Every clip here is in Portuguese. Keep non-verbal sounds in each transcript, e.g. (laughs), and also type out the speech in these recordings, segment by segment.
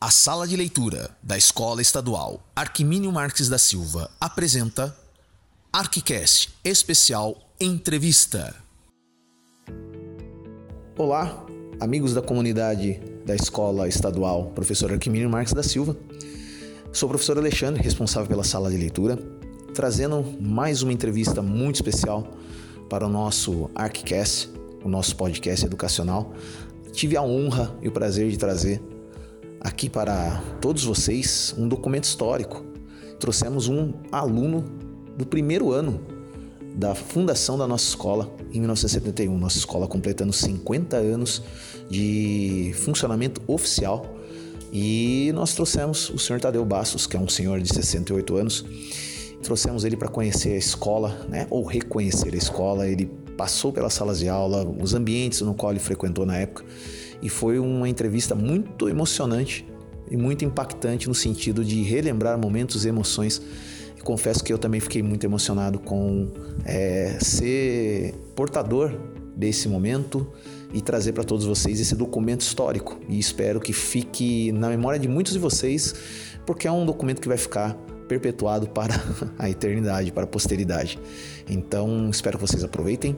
A sala de leitura da Escola Estadual Arquimínio Marques da Silva apresenta Arquicast Especial Entrevista. Olá, amigos da comunidade da Escola Estadual Professor Arquimínio Marques da Silva. Sou o professor Alexandre, responsável pela sala de leitura, trazendo mais uma entrevista muito especial para o nosso Arquicast, o nosso podcast educacional. Tive a honra e o prazer de trazer aqui para todos vocês um documento histórico. Trouxemos um aluno do primeiro ano da fundação da nossa escola em 1971, nossa escola completando 50 anos de funcionamento oficial. E nós trouxemos o senhor Tadeu Bastos, que é um senhor de 68 anos. Trouxemos ele para conhecer a escola, né, ou reconhecer a escola. Ele passou pelas salas de aula, os ambientes no qual ele frequentou na época e foi uma entrevista muito emocionante e muito impactante no sentido de relembrar momentos e emoções. Confesso que eu também fiquei muito emocionado com é, ser portador desse momento e trazer para todos vocês esse documento histórico. E espero que fique na memória de muitos de vocês, porque é um documento que vai ficar perpetuado (laughs) para a eternidade, para a posteridade. Então, espero que vocês aproveitem,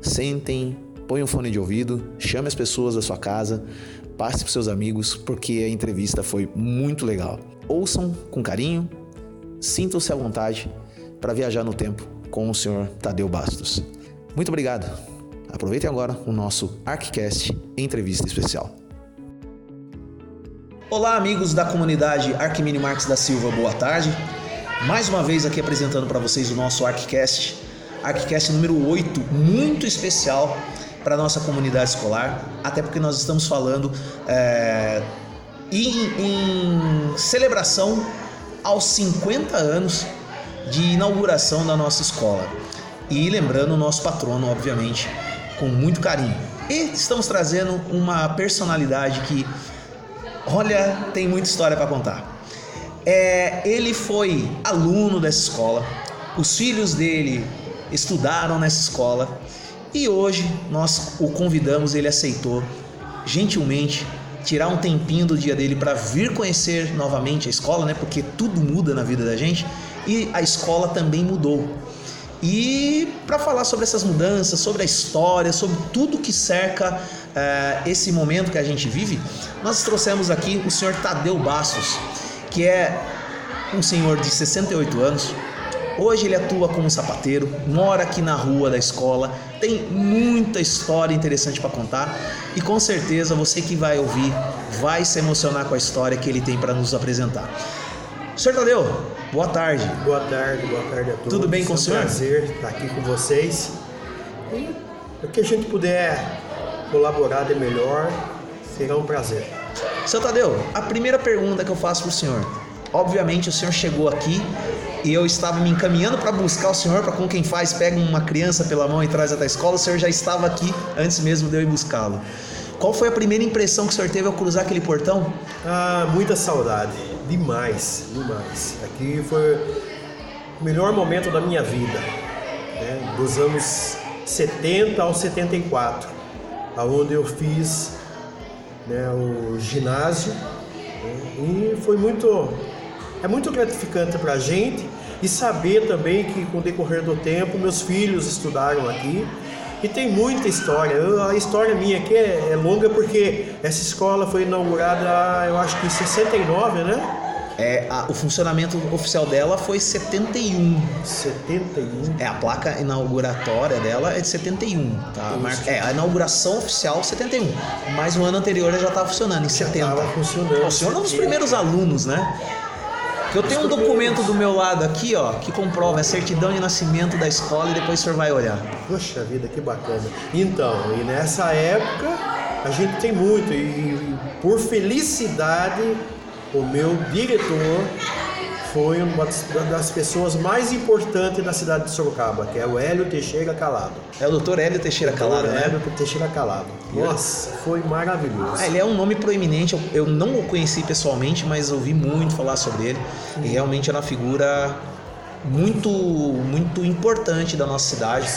sentem, põe um fone de ouvido, chame as pessoas da sua casa, passe para seus amigos, porque a entrevista foi muito legal. Ouçam com carinho, sintam-se à vontade para viajar no tempo com o senhor Tadeu Bastos. Muito obrigado. Aproveitem agora o nosso ArcCast Entrevista Especial. Olá, amigos da comunidade Arquimínio Marques da Silva, boa tarde. Mais uma vez aqui apresentando para vocês o nosso ArcCast, ArcCast número 8, muito especial para nossa comunidade escolar, até porque nós estamos falando é, em, em celebração aos 50 anos de inauguração da nossa escola. E lembrando o nosso patrono, obviamente, com muito carinho. E estamos trazendo uma personalidade que, olha, tem muita história para contar. É, ele foi aluno dessa escola, os filhos dele estudaram nessa escola e hoje nós o convidamos, ele aceitou gentilmente tirar um tempinho do dia dele para vir conhecer novamente a escola, né? Porque tudo muda na vida da gente e a escola também mudou. E para falar sobre essas mudanças, sobre a história, sobre tudo que cerca uh, esse momento que a gente vive, nós trouxemos aqui o senhor Tadeu Bastos, que é um senhor de 68 anos, Hoje ele atua como sapateiro, mora aqui na rua da escola, tem muita história interessante para contar e com certeza você que vai ouvir vai se emocionar com a história que ele tem para nos apresentar. Senhor Tadeu, boa tarde. Boa tarde, boa tarde a todos. Tudo bem com é o senhor? É um prazer estar aqui com vocês. E o que a gente puder colaborar de melhor, será um prazer. Senhor Tadeu, a primeira pergunta que eu faço para o senhor. Obviamente o senhor chegou aqui e eu estava me encaminhando para buscar o senhor, para como quem faz, pega uma criança pela mão e traz até a escola, o senhor já estava aqui antes mesmo de eu ir buscá-lo. Qual foi a primeira impressão que o senhor teve ao cruzar aquele portão? Ah, muita saudade, demais, demais. Aqui foi o melhor momento da minha vida, né? dos anos 70 ao 74, aonde eu fiz né, o ginásio né? e foi muito é muito gratificante para a gente e saber também que com o decorrer do tempo meus filhos estudaram aqui e tem muita história. a história minha aqui é, é, longa porque essa escola foi inaugurada, eu acho que em 69, né? É, a, o funcionamento oficial dela foi 71. 71? É, a placa inauguratória dela é de 71, tá? Mar... É, a inauguração oficial 71. Mas o ano anterior ela já estava funcionando, em já 70. Estava funcionando. Senhor é um dos primeiros alunos, né? Eu tenho um documento do meu lado aqui, ó, que comprova a certidão de nascimento da escola e depois o senhor vai olhar. Poxa vida, que bacana. Então, e nessa época a gente tem muito, e por felicidade, o meu diretor foi uma das pessoas mais importantes da cidade de Sorocaba, que é o Hélio Teixeira Calado. É o doutor Hélio Teixeira Calado, né? Hélio Teixeira Calado. Nossa, foi maravilhoso. Ah, ele é um nome proeminente, eu, eu, não o conheci pessoalmente, mas ouvi muito falar sobre ele. Sim. E realmente era uma figura muito, muito importante da nossa cidade.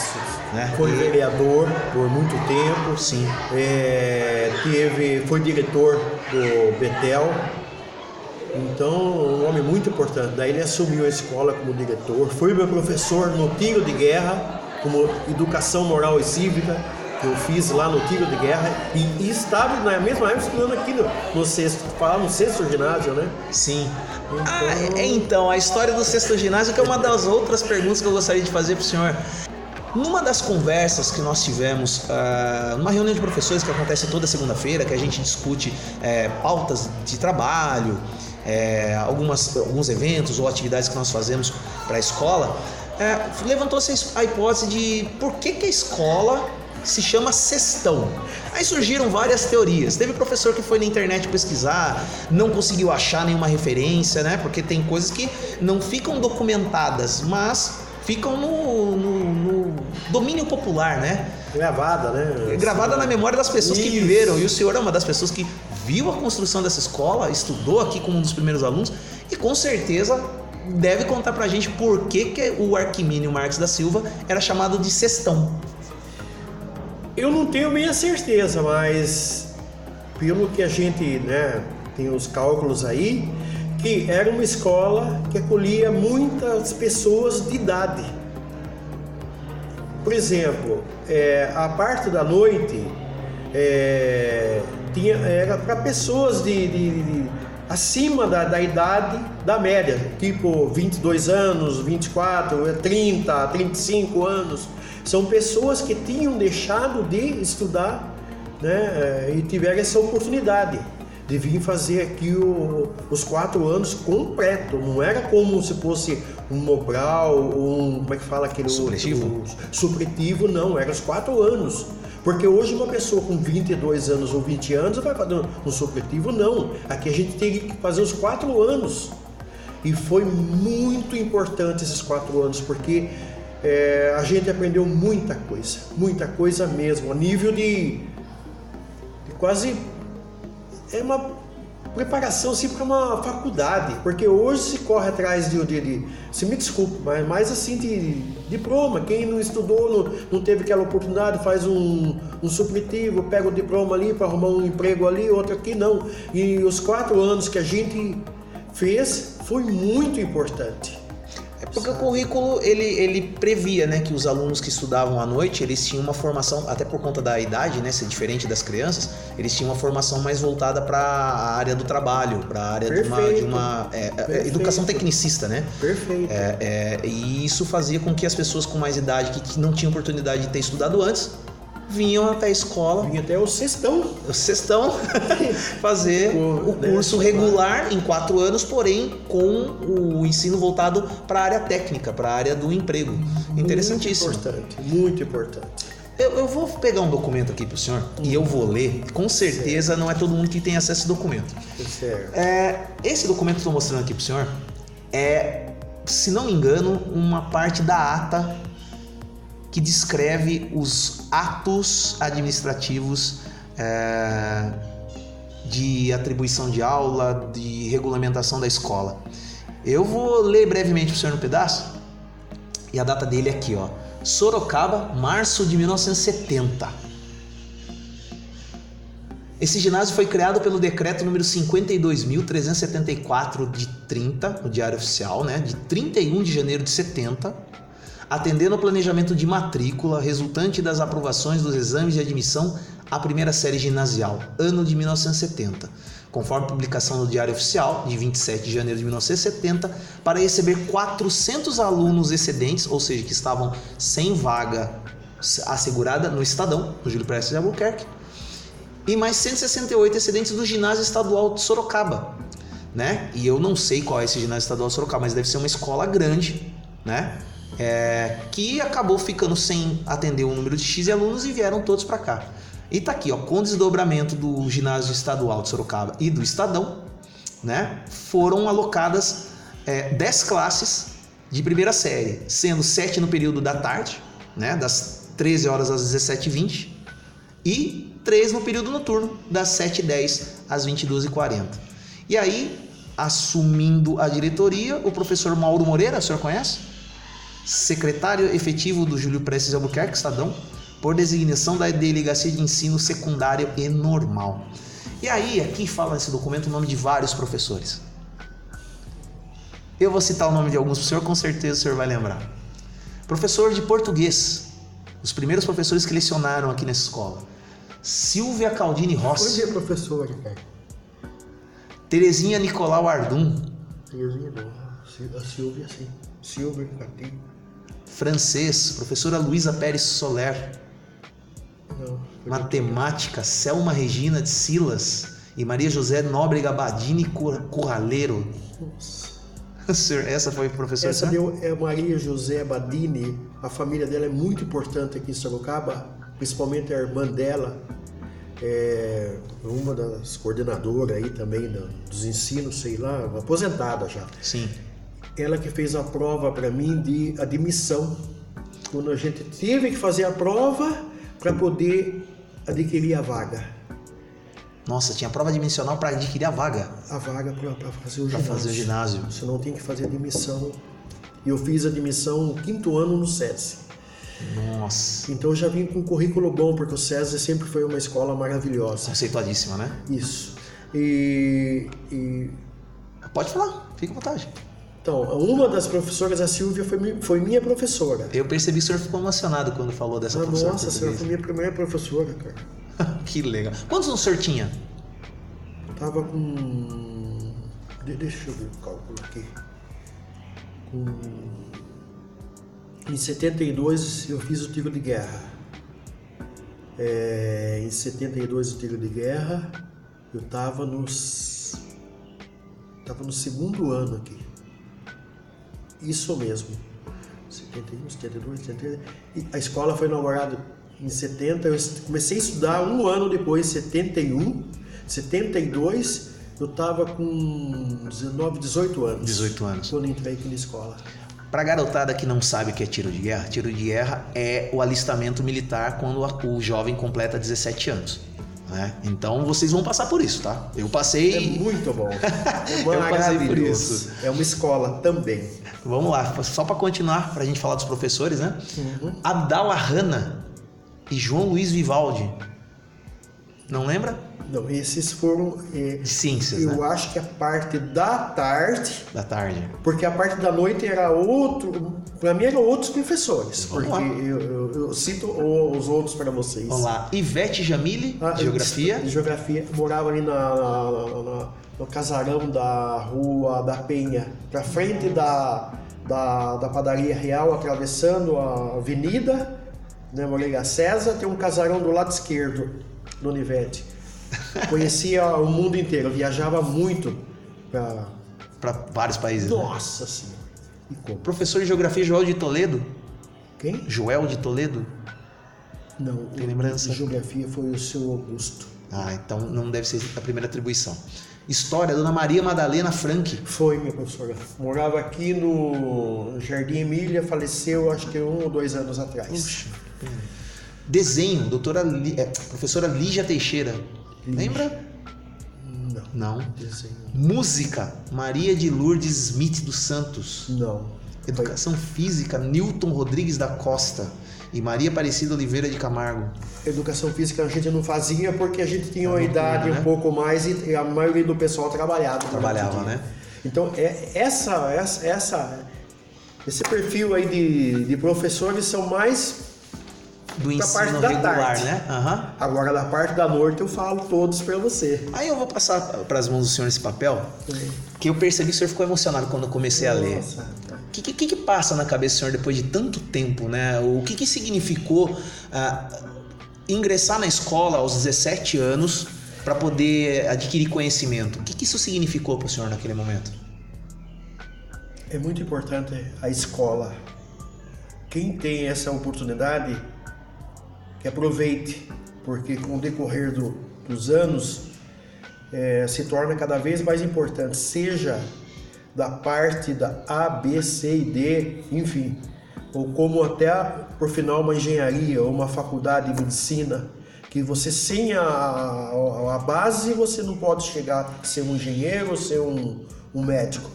Né? Foi vereador por muito tempo. Sim. É, teve, foi diretor do Betel. Então, um homem muito importante. Daí ele assumiu a escola como diretor. Foi meu professor no tiro de guerra, como educação moral e cívica, que eu fiz lá no tiro de guerra. E, e estava na mesma época estudando aqui no, no sexto, falar no sexto ginásio, né? Sim. Então- Ah, é, então, a história do sexto ginásio, que é uma das outras perguntas que eu gostaria de fazer para o senhor. Numa das conversas que nós tivemos, ah, numa reunião de professores que acontece toda segunda-feira, que a gente discute eh, pautas de trabalho, eh, algumas, alguns eventos ou atividades que nós fazemos para a escola, eh, levantou-se a hipótese de por que, que a escola se chama sextão. Aí surgiram várias teorias. Teve professor que foi na internet pesquisar, não conseguiu achar nenhuma referência, né? Porque tem coisas que não ficam documentadas, mas ficam no, no- no domínio popular, né? Gravada, né? Gravada na memória das pessoas que Isso. viveram. E o senhor é uma das pessoas que viu a construção dessa escola, estudou aqui como um dos primeiros alunos e com certeza deve contar pra gente por que, que o Arquimínio Marques da Silva era chamado de sextão. Eu não tenho minha certeza, mas pelo que a gente né, tem os cálculos aí, que era uma escola que acolhia muitas pessoas de idade. Por exemplo, é, a parte da noite é, tinha, era para pessoas de, de- de- acima da, da idade da média, tipo 22 anos, 24, 30, 35 anos. São pessoas que tinham deixado de estudar né, é, e tiveram essa oportunidade de vir fazer aqui o- os quatro anos completo. Não era como se fosse um Mobral, um. Como é que fala aquele Supletivo? outro- supletivo, não, era os quatro anos. Porque hoje uma pessoa com 22 anos ou 20 anos vai fazer um supletivo, não. Aqui a gente tem que fazer os quatro anos. E foi muito importante esses quatro anos, porque é, a gente aprendeu muita coisa, muita coisa mesmo, a nível de, de quase é uma preparação assim para uma faculdade, porque hoje se corre atrás de, de, de se me desculpe, mas mais assim de diploma. Quem não estudou, não, não teve aquela oportunidade, faz um, um supletivo, pega o diploma ali para arrumar um emprego ali, outro aqui, não. E os quatro anos que a gente fez foi muito importante. Porque o currículo ele, ele previa, né, que os alunos que estudavam à noite eles tinham uma formação, até por conta da idade, né, ser diferente das crianças, eles tinham uma formação mais voltada para a área do trabalho, para a área de uma, de Perfeito. uma é, é, Perfeito. educação tecnicista, né? Perfeito. É, é, e isso fazia com que as pessoas com mais idade que, que não tinham oportunidade de ter estudado antes vinham até a escola, Vinha até o sextão. o sextão, (laughs) fazer O- o curso né? regular em quatro anos, porém com o ensino voltado para a área técnica, para a área do emprego. Interessantíssimo. Muito importante, muito importante. Eu, eu vou pegar um documento aqui para o senhor e eu vou ler. Com certeza não é todo mundo que tem acesso a esse documento. Certo. É, esse documento que eu estou mostrando aqui para o senhor é, se não me engano, uma parte da ata que descreve os atos administrativos é, de atribuição de aula, de regulamentação da escola. Eu vou ler brevemente para o senhor no pedaço e a data dele é aqui, ó. Sorocaba, março de 1970. Esse ginásio foi criado pelo decreto número 52.374 de 30, no Diário Oficial, né, de 31 de janeiro de 70, atendendo ao planejamento de matrícula resultante das aprovações dos exames de admissão à primeira série ginasial, ano de 1970, conforme publicação no Diário Oficial de 27 de janeiro de 1970, para receber 400 alunos excedentes, ou seja, que estavam sem vaga assegurada no Estadão, no Júlio Prestes de Albuquerque, e mais 168 excedentes do ginásio estadual de Sorocaba, né? E eu não sei qual é esse ginásio estadual de Sorocaba, mas deve ser uma escola grande, né? É, que acabou ficando sem atender o número de X alunos e vieram todos para cá. E tá aqui, ó, com desdobramento do ginásio estadual de Sorocaba e do Estadão, né? Foram alocadas é, 10 classes de primeira série, sendo 7 no período da tarde, né? Das 13 horas às 17h20 e 3 no período noturno, das 7h10 às 22h40. E aí, assumindo a diretoria, o professor Mauro Moreira, o senhor conhece? Secretário efetivo do Júlio Prestes Albuquerque, Estadão, por designação da Delegacia de Ensino Secundário e Normal. E aí, aqui fala nesse documento o nome de vários professores. Eu vou citar o nome de alguns para o senhor, com certeza o senhor vai lembrar. Professor de português, os primeiros professores que lecionaram aqui nessa escola. Silvia Caldini Rossi. Onde é professora, cara? Terezinha Nicolau Ardum. Terezinha não. A Silvia, sim. Silvia Caldini. Francês, professora Luísa Pérez Soler. Não. Matemática, Selma Regina de Silas e Maria José Nóbrega Badini Curraleiro. Nossa. (laughs) Essa foi a professora? Essa deu, é Maria José Badini. A família dela é muito importante aqui em Sorocaba, principalmente a irmã dela, é uma das coordenadoras aí também dos ensinos, sei lá, aposentada já. Sim. Ela que fez a prova para mim de admissão. Quando a gente teve que fazer a prova para poder adquirir a vaga. Nossa, tinha prova dimensional para adquirir a vaga. A vaga para fazer o pra ginásio. fazer o ginásio. Você não tem que fazer admissão. E eu fiz admissão no quinto ano no SESI. Nossa. Então eu já vim com um currículo bom, porque o SESI sempre foi uma escola maravilhosa. Conceituadíssima, né? Isso. E, e... Pode falar, fica à vontade. Então, uma das professoras, a Silvia, foi, foi minha professora. Eu percebi que o senhor ficou emocionado quando falou dessa ah, professora. Nossa, a senhora foi minha primeira professora, cara. (laughs) que legal. Quantos anos o senhor tinha? Tava com. Deixa eu ver o cálculo aqui. Com... Em 72 eu fiz o tiro de guerra. É... Em 72 o tiro de guerra, eu tava nos. Tava no segundo ano aqui. Isso mesmo. 71, 72, 73. E a escola foi inaugurada em 70, eu comecei a estudar um ano depois, 71, 72, eu estava com 19, 18 anos. 18 anos. Quando entrei aqui na escola. Para garotada que não sabe o que é tiro de guerra, tiro de guerra é o alistamento militar quando o jovem completa 17 anos. Né? Então vocês vão passar por isso, tá? Eu passei. É muito bom. É (laughs) eu passei por isso. É uma escola também. Vamos lá, só para continuar, para a gente falar dos professores, né? Uhum. Abdala Hanna e João Luiz Vivaldi. Não lembra? Não, esses foram. É, de ciências. Eu né? acho que a parte da tarde. Da tarde. Porque a parte da noite era outro. Para mim eram outros professores. Vamos porque eu, eu, eu, cito os outros para vocês. Vamos lá. Ivete Jamile, ah, Geografia. Geografia. Morava ali na, na, na, no casarão da Rua da Penha, para frente da, da, da Padaria Real, atravessando a avenida né, Moreira César, tem um casarão do lado esquerdo do Univete. Conhecia o mundo inteiro, viajava muito para vários países. Né? Nossa né? senhora. Professor de Geografia Joel de Toledo? Quem? Joel de Toledo? Não. Tem lembrança? De geografia foi o seu Augusto. Ah, então não deve ser a primeira atribuição. História, Dona Maria Madalena Frank. Foi, minha professora. Morava aqui no Jardim Emília, faleceu acho que um ou dois anos atrás. Puxa. Desenho, doutora, é, professora Lígia Teixeira. Lembra? Não. Não. Música, Maria de Lourdes Smith dos Santos. Não. Educação. Física, Newton Rodrigues da Costa e Maria Aparecida Oliveira de Camargo. Educação física a gente não fazia porque a gente tinha uma idade um né? pouco mais e a maioria do pessoal trabalhava. Trabalhava, né? Então, é, essa, essa, essa, esse perfil aí de, de professores são mais do ensino parte da regular, tarde. né? Uhum. Agora da parte da noite eu falo todos para você. Aí eu vou passar para as mãos do senhor esse papel, Sim. que eu percebi que o senhor ficou emocionado quando eu comecei Nossa. a ler. O que, que, que, passa na cabeça do senhor depois de tanto tempo, né? O que, que significou ah, ingressar na escola aos 17 anos para poder adquirir conhecimento? O que, que isso significou para o senhor naquele momento? É muito importante a escola. Quem tem essa oportunidade que aproveite, porque com o decorrer do, dos anos é, se torna cada vez mais importante, seja da parte da A, B, C e D, enfim, ou como até por final uma engenharia ou uma faculdade de medicina, que você sem a, a, a base você não pode chegar a ser um engenheiro ou ser um, um médico.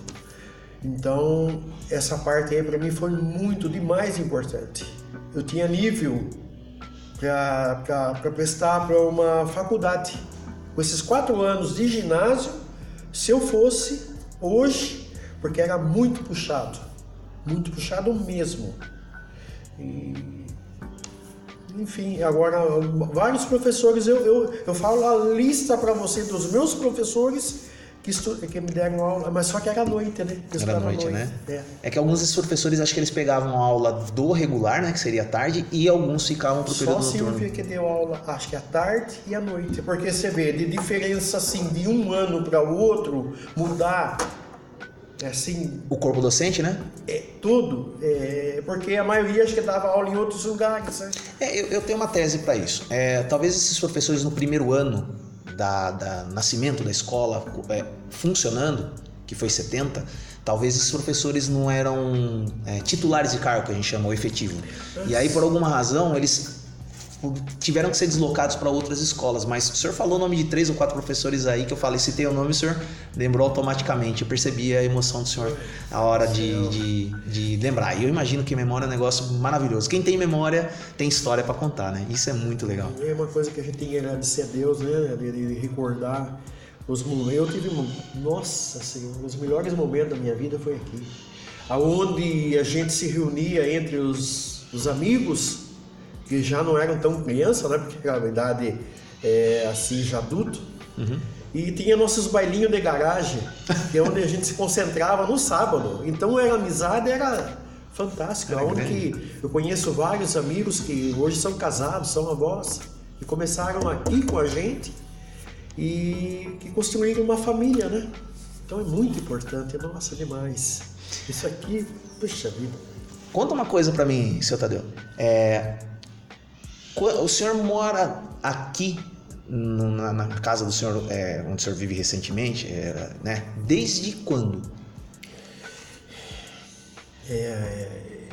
Então, essa parte aí para mim foi muito demais importante. Eu tinha nível para prestar para uma faculdade. Com esses quatro anos de ginásio, se eu fosse hoje, porque era muito puxado, muito puxado mesmo. E, enfim, agora vários professores, eu, eu, eu falo a lista para você dos meus professores que, que me deram aula, mas só que era à noite, né? Era à noite, noite, né? É. é. que alguns desses professores, acho que eles pegavam aula do regular, né? Que seria à tarde, e alguns ficavam pro período Só noturno. Só que deu aula, acho que à tarde e à noite. Porque você vê, de diferença, assim, de um ano para o outro, mudar é assim. O corpo docente, né? É, tudo. É, porque a maioria acho que dava aula em outros lugares. Né? É, eu, eu, tenho uma tese para isso. É, talvez esses professores no primeiro ano da, da nascimento da escola é, funcionando, que foi 70, talvez esses professores não eram é, titulares de cargo, que a gente chama, o efetivo. E aí, por alguma razão, eles tiveram que ser deslocados para outras escolas. Mas o senhor falou o nome de três ou quatro professores aí que eu falei, citei o nome, o senhor lembrou automaticamente. Eu percebi a emoção do senhor na hora de, de, de lembrar. E eu imagino que memória é um negócio maravilhoso. Quem tem memória tem história para contar, né? Isso é muito legal. É uma coisa que a gente tem que agradecer a Deus, né? De, de recordar os momentos. Eu tive, nossa Senhora, os melhores momentos da minha vida foi aqui. Aonde a gente se reunia entre os, os amigos que já não eram tão criança, né? Porque era a idade é, assim já adulto. Uhum. E tinha nossos bailinhos de garagem, que é onde a gente se concentrava no sábado. Então era amizade, era fantástico. Era onde que eu conheço vários amigos que hoje são casados, são avós, e começaram aqui com a gente e que construíram uma família, né? Então é muito importante, nossa, demais. Isso aqui, puxa vida. Conta uma coisa para mim, seu Tadeu. É, o senhor mora aqui na, na casa do senhor, é, onde o senhor vive recentemente, é, né? Desde quando? É,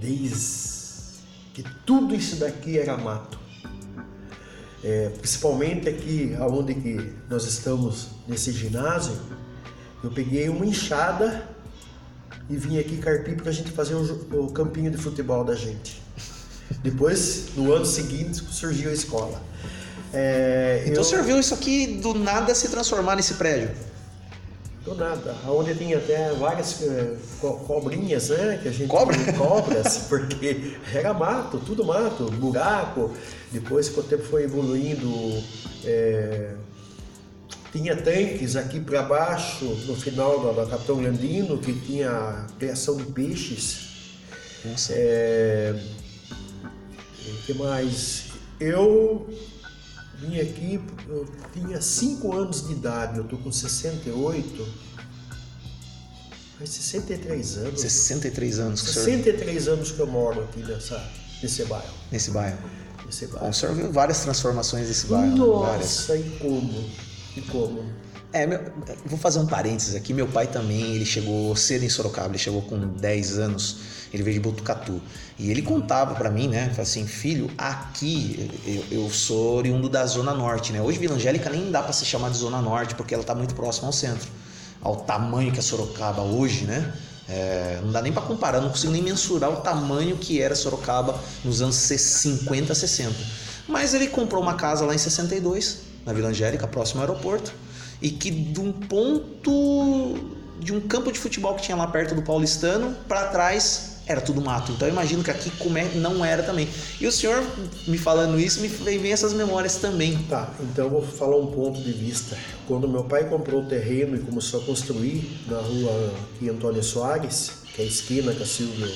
desde que tudo isso daqui era mato. É, principalmente aqui aonde que nós estamos nesse ginásio, eu peguei uma enxada e vim aqui carpir para a gente fazer o, o campinho de futebol da gente. Depois, no ano seguinte, surgiu a escola. É, então eu... serviu isso aqui do nada se transformar nesse prédio? Do nada. Onde tinha até várias é, co cobrinhas, né? Que a gente Cobra? (laughs) cobras, porque era mato, tudo mato, buraco. Depois que o tempo foi evoluindo, é, tinha tanques aqui para baixo, no final da, da Capitão Landino, que tinha criação de peixes. Nossa. É, que mais? Eu vim aqui, eu tinha 5 anos de idade, eu tô com 68. Faz 63 anos. 63 anos que 63 senhor... anos que eu moro aqui nessa, nesse bairro. Nesse bairro. Nesse bairro. Bom, o senhor viu várias transformações desse bairro. Nossa, várias. e como? E como? É, meu, vou fazer um parênteses aqui. Meu pai também, ele chegou cedo em Sorocaba, ele chegou com 10 anos, ele veio de Botucatu. E ele contava para mim, né, assim, filho, aqui eu, eu, sou oriundo da Zona Norte, né? Hoje Vila Angélica nem dá para se chamar de Zona Norte, porque ela tá muito próxima ao centro. Ao tamanho que é Sorocaba hoje, né? É, não dá nem para comparar, não consigo nem mensurar o tamanho que era Sorocaba nos anos 50, 60. Mas ele comprou uma casa lá em 62, na Vila Angélica, próximo ao aeroporto e que de um ponto de um campo de futebol que tinha lá perto do Paulistano para trás era tudo mato. Então eu imagino que aqui como não era também. E o senhor me falando isso me vem essas memórias também. Tá, então eu vou falar um ponto de vista. Quando meu pai comprou o terreno e começou a construir na rua aqui Antônio Soares, que é a esquina com a Silvio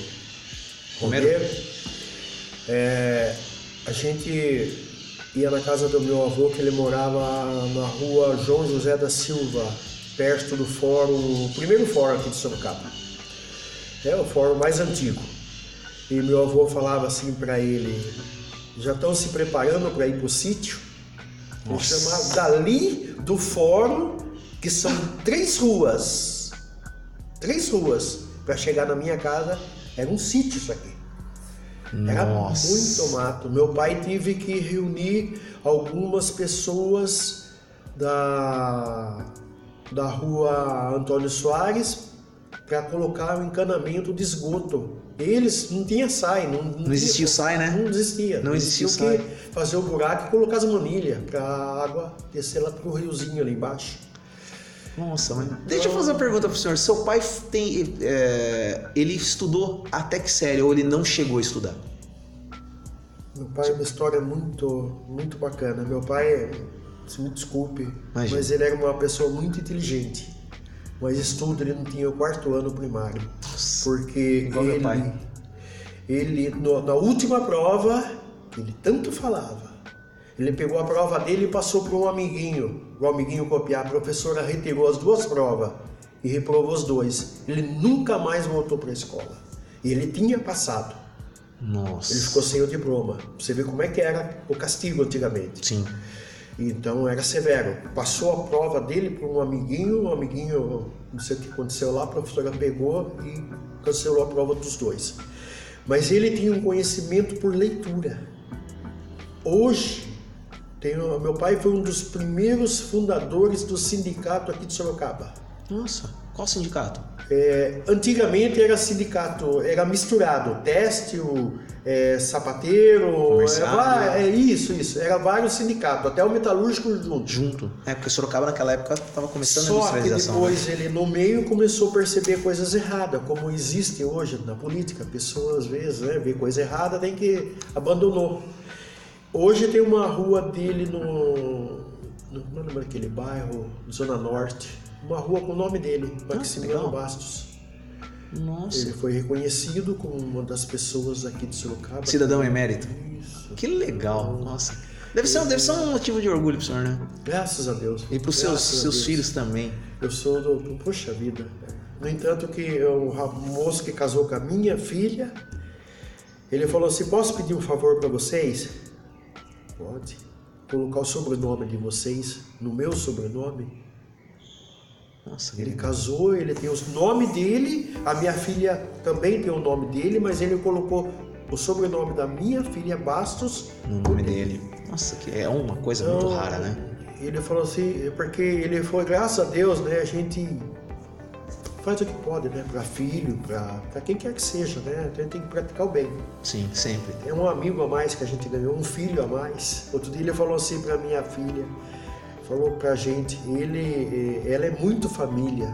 Romero, é, a gente ia na casa do meu avô, que ele morava na rua João José da Silva, perto do fórum, o primeiro fórum aqui de Sorocaba. É o fórum mais antigo. E meu avô falava assim para ele: já estão se preparando para ir para o sítio? Vou chamar dali do fórum, que são três ruas. Três ruas. Para chegar na minha casa, era um sítio isso aqui. Era Nossa. muito mato. Meu pai teve que reunir algumas pessoas da, da rua Antônio Soares para colocar o encanamento de esgoto. Eles não tinha SAI, não, não, não existia o SAI, né? Não existia. Não existia o SAI. Fazer o buraco e colocar as manilhas para a água descer lá pro riozinho ali embaixo. Nossa, mas deixa eu fazer uma pergunta pro senhor. Seu pai tem, é, ele estudou até que série ou ele não chegou a estudar? Meu pai é uma história muito, muito bacana. Meu pai, se me desculpe, Imagina. mas ele era uma pessoa muito inteligente. Mas estudo ele não tinha o quarto ano primário. Porque ele, ele no, na última prova, ele tanto falava, ele pegou a prova dele e passou para um amiguinho. O amiguinho copiar. A professora retirou as duas provas e reprovou os dois. Ele nunca mais voltou para a escola. E ele tinha passado. Nossa. Ele ficou sem o diploma. Você vê como é que era o castigo antigamente. Sim. Então era severo. Passou a prova dele para um amiguinho, um amiguinho, não sei o que aconteceu lá, a professora pegou e cancelou a prova dos dois. Mas ele tinha um conhecimento por leitura. Hoje, meu pai foi um dos primeiros fundadores do sindicato aqui de Sorocaba. Nossa, qual sindicato? É, antigamente era sindicato, era misturado, têxtil, é, sapateiro, era, é, isso, isso, era vários sindicatos, até o metalúrgico junto. Junto, é porque Sorocaba naquela época estava começando Só a industrialização. Só que depois né? ele no meio começou a perceber coisas erradas, como existe hoje na política, pessoas às vezes né, vê coisa errada, tem que abandonou. Hoje tem uma rua dele no. Não lembro aquele bairro, Zona Norte. Uma rua com o nome dele, ah, Maximiliano Bastos. Nossa. Ele foi reconhecido como uma das pessoas aqui de Sorocaba. Cidadão emérito. Isso. Que legal, nossa. Deve ser, deve ser um motivo de orgulho pro senhor, né? Graças a Deus. E pros seus, seus filhos também. Eu sou do. Poxa vida. No entanto, que o moço que casou com a minha filha, ele falou assim: posso pedir um favor para vocês? Pode. Colocar o sobrenome de vocês no meu sobrenome. Nossa, ele casou, ele tem o nome dele, a minha filha também tem o nome dele, mas ele colocou o sobrenome da minha filha Bastos no nome dele. Nossa, que é uma coisa então, muito rara, né? Ele falou assim, porque ele foi, graças a Deus, né? A gente faz o que pode, né? Para filho, para quem quer que seja, né? A gente tem que praticar o bem. Sim, sempre. É um amigo a mais que a gente ganhou, um filho a mais. Outro dia ele falou assim para minha filha, falou pra gente, ele, eh, ela é muito família.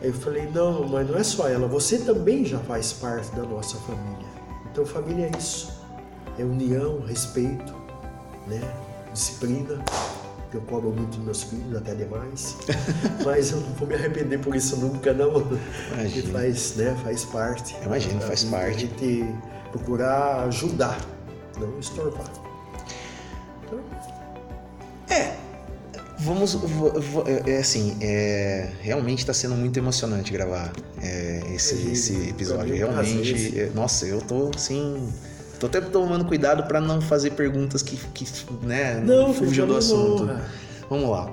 Aí eu falei, não, mas não é só ela, você também já faz parte da nossa família. Então família é isso, é união, respeito, né? disciplina que eu cobro muito dos meus filhos, até demais. (laughs) Mas eu não vou me arrepender por isso nunca, não. Imagina. Que faz, né, faz parte. Imagina, faz parte. A gente procurar ajudar, não estorvar. Então... Vamos. É, é assim, é, realmente está sendo muito emocionante gravar é, esse, esse episódio. Realmente, é, nossa, eu tô assim Tô até tomando cuidado para não fazer perguntas que, que né, não fujam do assunto. Não. Vamos lá.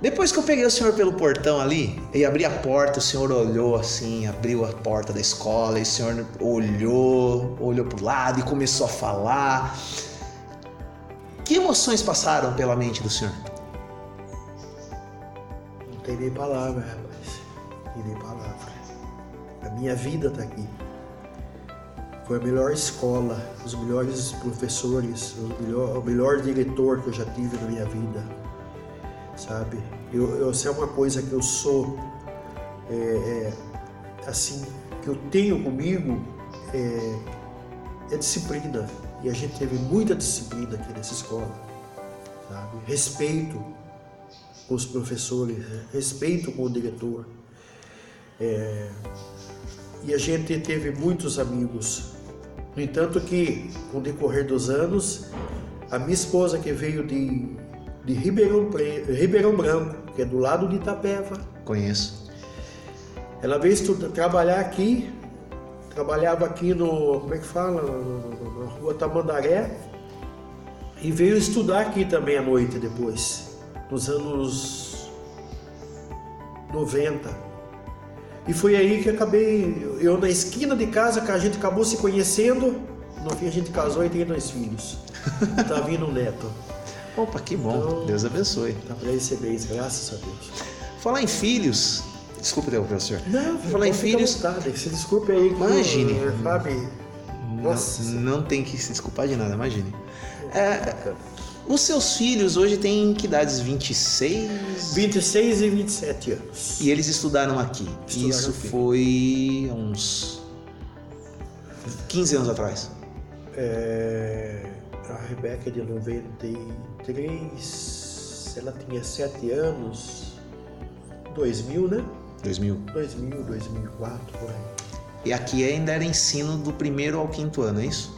Depois que eu peguei o senhor pelo portão ali e abri a porta, o senhor olhou assim, abriu a porta da escola e o senhor olhou, olhou pro lado e começou a falar. Que emoções passaram pela mente do senhor? Tem nem palavra, rapaz. Tem nem palavra. A minha vida tá aqui. Foi a melhor escola, os melhores professores, o melhor, o melhor diretor que eu já tive na minha vida, sabe? Eu, eu, é uma coisa que eu sou, é, é, assim, que eu tenho comigo, é, é disciplina. E a gente teve muita disciplina aqui nessa escola, sabe? Respeito com os professores, respeito com o diretor. É, e a gente teve muitos amigos no entanto que, com o decorrer dos anos, a minha esposa que veio de, de Ribeirão, Ribeirão Branco, que é do lado de Itapeva. Conheço. Ela veio estudar, trabalhar aqui, trabalhava aqui no, como é que fala, na rua Tamandaré, e veio estudar aqui também à noite depois, nos anos 90. E foi aí que acabei, eu na esquina de casa, que a gente acabou se conhecendo. No fim a gente casou e tem dois filhos. (laughs) tá vindo um neto. Opa, que bom. Então, Deus abençoe. Tá para receber isso, graças a Deus. Falar em filhos, Desculpa o professor. Não, falar em filhos. Se desculpe aí. Imagine. Sabe? Nossa. Não, não tem que se desculpar de nada, imagine. É, os seus filhos hoje têm que idades? 26? 26 e 27 anos. E eles estudaram aqui. Estudaram Isso aqui. foi uns 15 anos atrás. É, a Rebeca de 93, ela tinha 7 anos, 2000, né? 2000. 2000, 2004, por aí. E aqui ainda era ensino do primeiro ao quinto ano, é isso?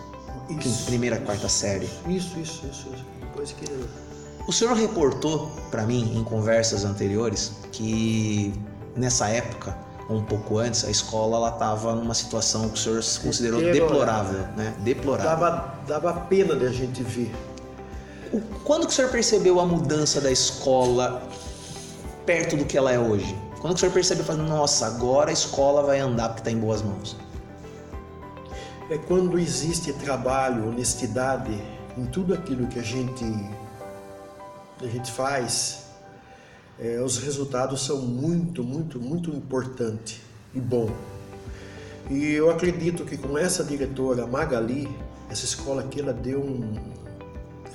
Isso. Primeira, quarta série. Isso, isso, isso. isso. Depois que. O senhor reportou para mim em conversas anteriores que nessa época, ou um pouco antes, a escola ela estava numa situação que o senhor considerou Deplorável. deplorável, né? Deplorável. Dava, dava pena de a gente ver. Quando que o senhor percebeu a mudança da escola perto do que ela é hoje? Quando que o senhor percebeu, falando, nossa, agora a escola vai andar porque está em boas mãos? É quando existe trabalho, honestidade em tudo aquilo que a gente, a gente faz, é, os resultados são muito, muito, muito importantes e bom. E eu acredito que com essa diretora Magali, essa escola aqui, ela deu um,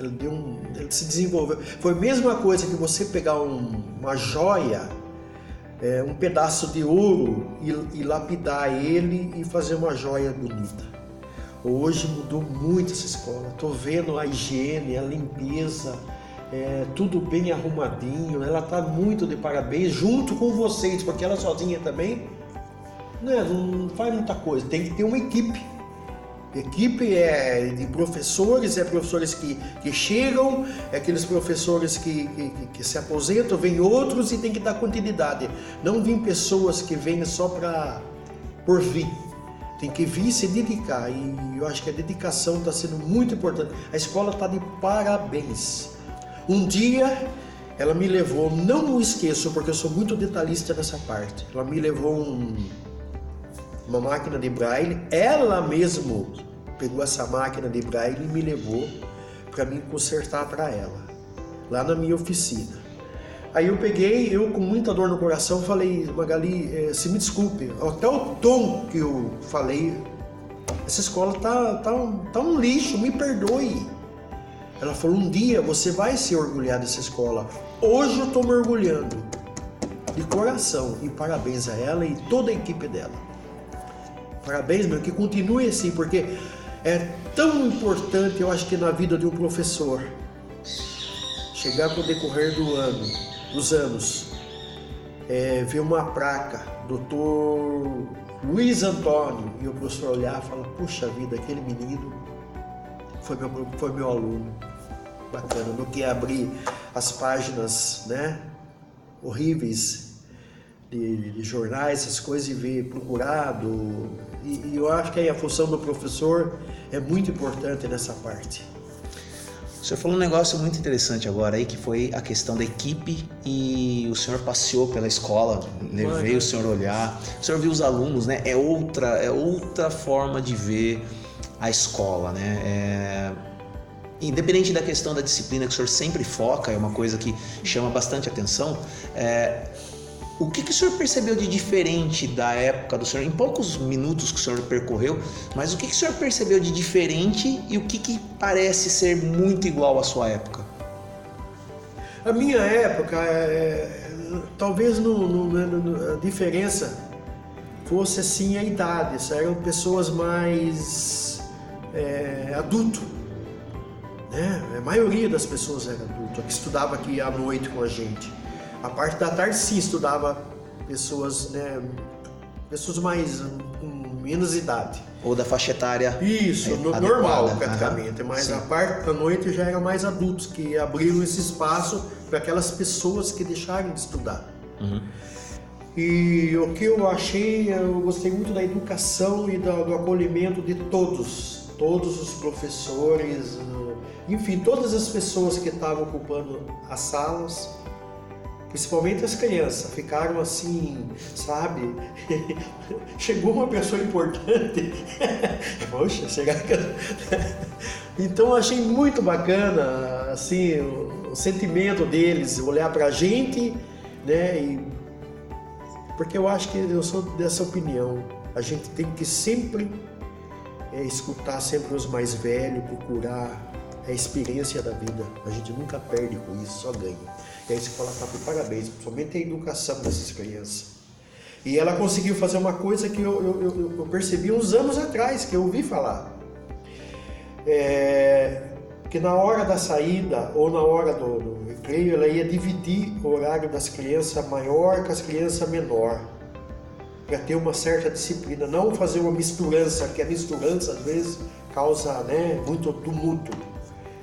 ela deu um, se desenvolveu. Foi a mesma coisa que você pegar um- uma joia, é, um pedaço de ouro e, e lapidar ele e fazer uma joia bonita. Hoje mudou muito essa escola. Estou vendo a higiene, a limpeza, é, tudo bem arrumadinho. Ela está muito de parabéns junto com vocês, porque ela sozinha também né, não faz muita coisa. Tem que ter uma equipe. Equipe é de professores, é professores que, que chegam, é aqueles professores que, que, que- se aposentam, vem outros e tem que dar continuidade. Não vêm pessoas que vêm só para por vir. Tem que vir se dedicar. E eu acho que a dedicação está sendo muito importante. A escola está de parabéns. Um dia ela me levou, não esqueço, porque eu sou muito detalhista nessa parte. Ela me levou um, uma máquina de braille. Ela mesmo pegou essa máquina de braille e me levou para mim consertar para ela, lá na minha oficina. Aí eu peguei, eu com muita dor no coração, falei, Magali, eh, se me desculpe, até o tom que eu falei, essa escola tá, tá, tá um lixo, me perdoe. Ela falou, um dia você vai se orgulhar dessa escola. Hoje eu estou me orgulhando. De coração. E parabéns a ela e toda a equipe dela. Parabéns, meu, que continue assim, porque é tão importante, eu acho que na vida de um professor, chegar com o decorrer do ano, dos anos, é, ver uma placa, doutor Luiz Antônio, e o professor olhar e falar, puxa vida, aquele menino foi meu, foi meu aluno. Bacana, do que abrir as páginas, né, horríveis de, de jornais, essas coisas e ver procurado. E, e eu acho que a função do professor é muito importante nessa parte. O senhor falou um negócio muito interessante agora aí, que foi a questão da equipe e o senhor passeou pela escola, levei Foi. o senhor olhar, o senhor viu os alunos, né? É outra, é outra forma de ver a escola, né? É, Independente da questão da disciplina que o senhor sempre foca, é uma coisa que chama bastante atenção, é, o que, que o senhor percebeu de diferente da época do senhor, em poucos minutos que o senhor percorreu, mas o que, que o senhor percebeu de diferente e o que, que parece ser muito igual à sua época? A minha época, é, talvez no, no- no- no- a diferença fosse assim a idade, eram pessoas mais é, adulto, né? A maioria das pessoas era adulto, a que estudava aqui à noite com a gente. A parte da tarde sim estudava pessoas, né? Pessoas mais com menos idade. Ou da faixa etária? Isso, É, no- normal aham, praticamente, mas sim. a parte da noite já eram mais adultos que abriram esse espaço para aquelas pessoas que deixaram de estudar. Uhum. E o que eu achei, eu gostei muito da educação e do, do acolhimento de todos, todos os professores, enfim, todas as pessoas que estavam ocupando as salas, principalmente as crianças, ficaram assim, sabe? (laughs) Chegou uma pessoa importante. (laughs) Poxa, será que. então eu achei muito bacana, assim, o, sentimento deles, olhar pra gente, né? E Porque eu acho que eu sou dessa opinião. A gente tem que sempre é, escutar sempre os mais velhos, procurar a experiência da vida. A gente nunca perde com isso, só ganha. E a escola está por parabéns, principalmente a educação dessas crianças. E ela conseguiu fazer uma coisa que eu, eu, eu, percebi uns anos atrás, que eu ouvi falar. É, que na hora da saída ou na hora do, do recreio, ela ia dividir o horário das crianças maior com as crianças menor, para ter uma certa disciplina, não fazer uma misturança, que a misturança às vezes causa né, muito tumulto.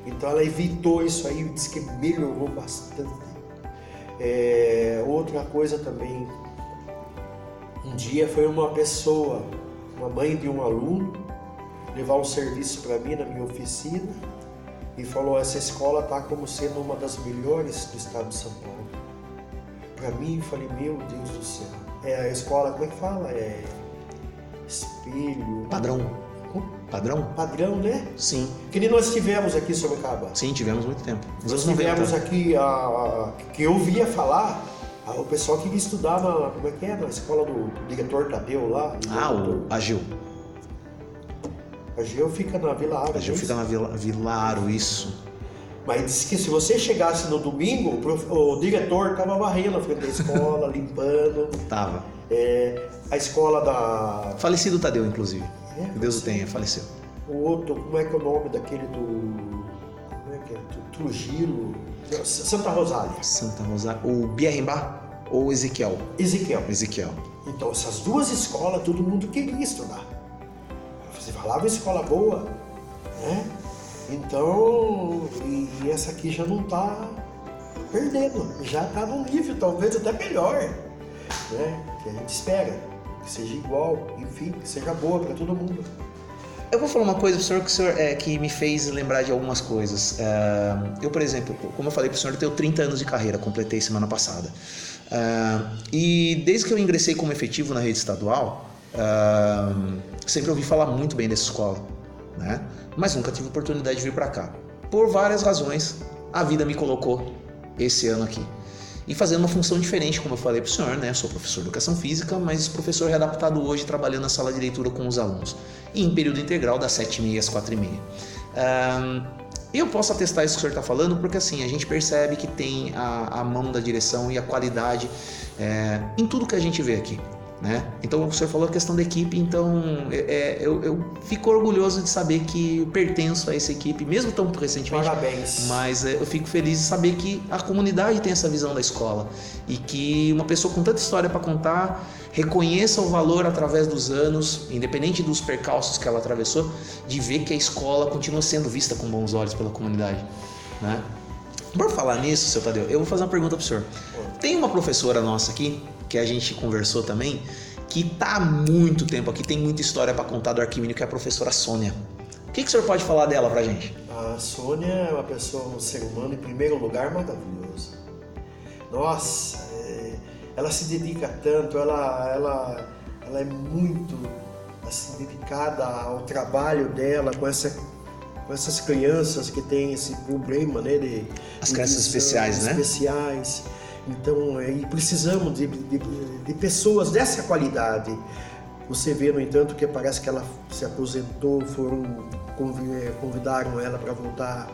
Então ela evitou isso aí, diz que melhorou bastante. É, outra coisa também, um dia foi uma pessoa, uma mãe de um aluno, levar um serviço para mim na minha oficina e falou: essa escola está como sendo uma das melhores do estado de São Paulo. Para mim, eu falei: meu Deus do céu. É a escola, como é que fala? É espelho. Padrão. Padrão? Padrão, né? Sim. Que nem nós tivemos aqui em Sorocaba. Sim, tivemos muito tempo. Nós tivemos aqui, a, a, que eu via falar, a, o pessoal que na, como é que é, na escola do, do diretor Tadeu lá. Ah, o Agil. Agil fica na Vila Aro. Agil é fica na Vila, Vila Aro, isso. Mas disse que se você chegasse no domingo, o, diretor estava varrendo a frente da escola, (laughs) limpando. Tava. É, a escola da. Falecido Tadeu, inclusive. É, Deus o tenha, faleceu. O outro, como é que é o nome daquele do. Como é que é? Trujillo. Santa Rosália. Santa Rosália. O Biarrimbá ou Ezequiel? Ezequiel. Ezequiel. Então, essas duas escolas, todo mundo queria estudar. Você falava escola boa, né? Então, e, e essa aqui já não está perdendo, já está no nível talvez até melhor, né? Que a gente espera, que seja igual, enfim, que seja boa para todo mundo. Eu vou falar uma coisa pro senhor que, senhor, é, que me fez lembrar de algumas coisas. É, eu, por exemplo, como eu falei pro senhor, eu tenho 30 anos de carreira, completei semana passada. É, e desde que eu ingressei como efetivo na rede estadual, é, sempre ouvi falar muito bem dessa escola né? Mas nunca tive oportunidade de vir para cá. Por várias razões, a vida me colocou esse ano aqui. E fazendo uma função diferente, como eu falei para o senhor, né? Eu sou professor de educação física, mas professor readaptado hoje, trabalhando na sala de leitura com os alunos. E em período integral, das 7h30 às 4h30. Um, eu posso atestar isso que o senhor está falando, porque assim, a gente percebe que tem a, a mão da direção e a qualidade é, em tudo que a gente vê aqui. Né? Então o senhor falou a questão da equipe, então é, é, eu, eu, fico orgulhoso de saber que pertenço a essa equipe, mesmo tão recentemente. Parabéns. Mas é, eu fico feliz de saber que a comunidade tem essa visão da escola e que uma pessoa com tanta história para contar reconheça o valor através dos anos, independente dos percalços que ela atravessou, de ver que a escola continua sendo vista com bons olhos pela comunidade. Né? Por falar nisso, seu Tadeu, eu vou fazer uma pergunta para o senhor. Tem uma professora nossa aqui que a gente conversou também, que está há muito tempo aqui, tem muita história para contar do Arquimínio, que é a professora Sônia. O que, que o senhor pode falar dela para a gente? A Sônia é uma pessoa, um ser humano, em primeiro lugar, maravilhoso. Nossa, é, ela se dedica tanto, ela, ela, ela é muito assim, dedicada ao trabalho dela com essa com essas crianças que têm esse problema, né? De, As crianças especiais, né? Especiais. Então, aí precisamos de, de, de, pessoas dessa qualidade. Você vê, no entanto, que parece que ela se aposentou, foram convidaram ela para voltar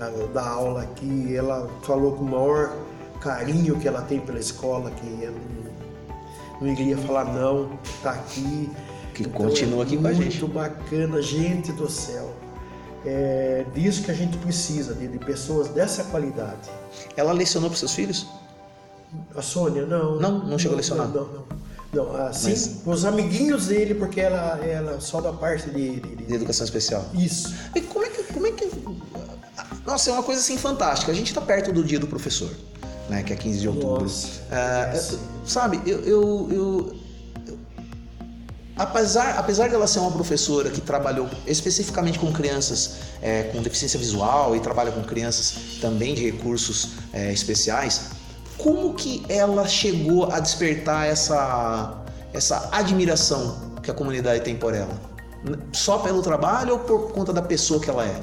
a dar aula aqui. Ela falou com o maior carinho que ela tem pela escola, que não, não iria falar não, está aqui. Que então, continua aqui é com a gente. Muito bacana, gente do céu. É disso que a gente precisa, de, de pessoas dessa qualidade. Ela lecionou para seus filhos? A Sônia, não. Não, não chegou não, a lecionar? Não, não. não. não assim, Mas... os amiguinhos dele, porque ela, ela só da parte de, de, de educação especial. Isso. E como é que. Como é que... Nossa, é uma coisa assim fantástica. A gente está perto do dia do professor, né? Que é 15 de outubro. Nossa, é, sabe, eu, eu, eu, apesar, apesar dela ser uma professora que trabalhou especificamente com crianças é, com deficiência visual e trabalha com crianças também de recursos é, especiais, como que ela chegou a despertar essa, essa admiração que a comunidade tem por ela? Só pelo trabalho ou por conta da pessoa que ela é?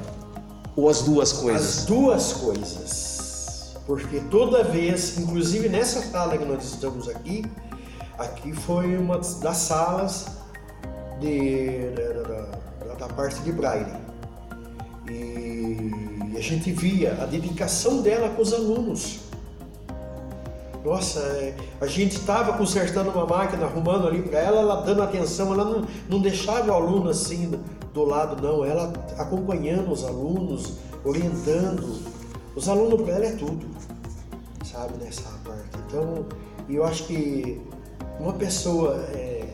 Ou as duas coisas? As duas coisas. Porque toda vez, inclusive nessa sala que nós estamos aqui, Aqui foi uma das salas de, da, da, da parte de Braille. E a gente via a dedicação dela com os alunos. Nossa, é, a gente estava consertando uma máquina, arrumando ali para ela, ela dando atenção, ela não, não deixava o aluno assim do lado, não, ela acompanhando os alunos, orientando. Os alunos para ela é tudo, sabe, nessa parte. Então, eu acho que uma pessoa é,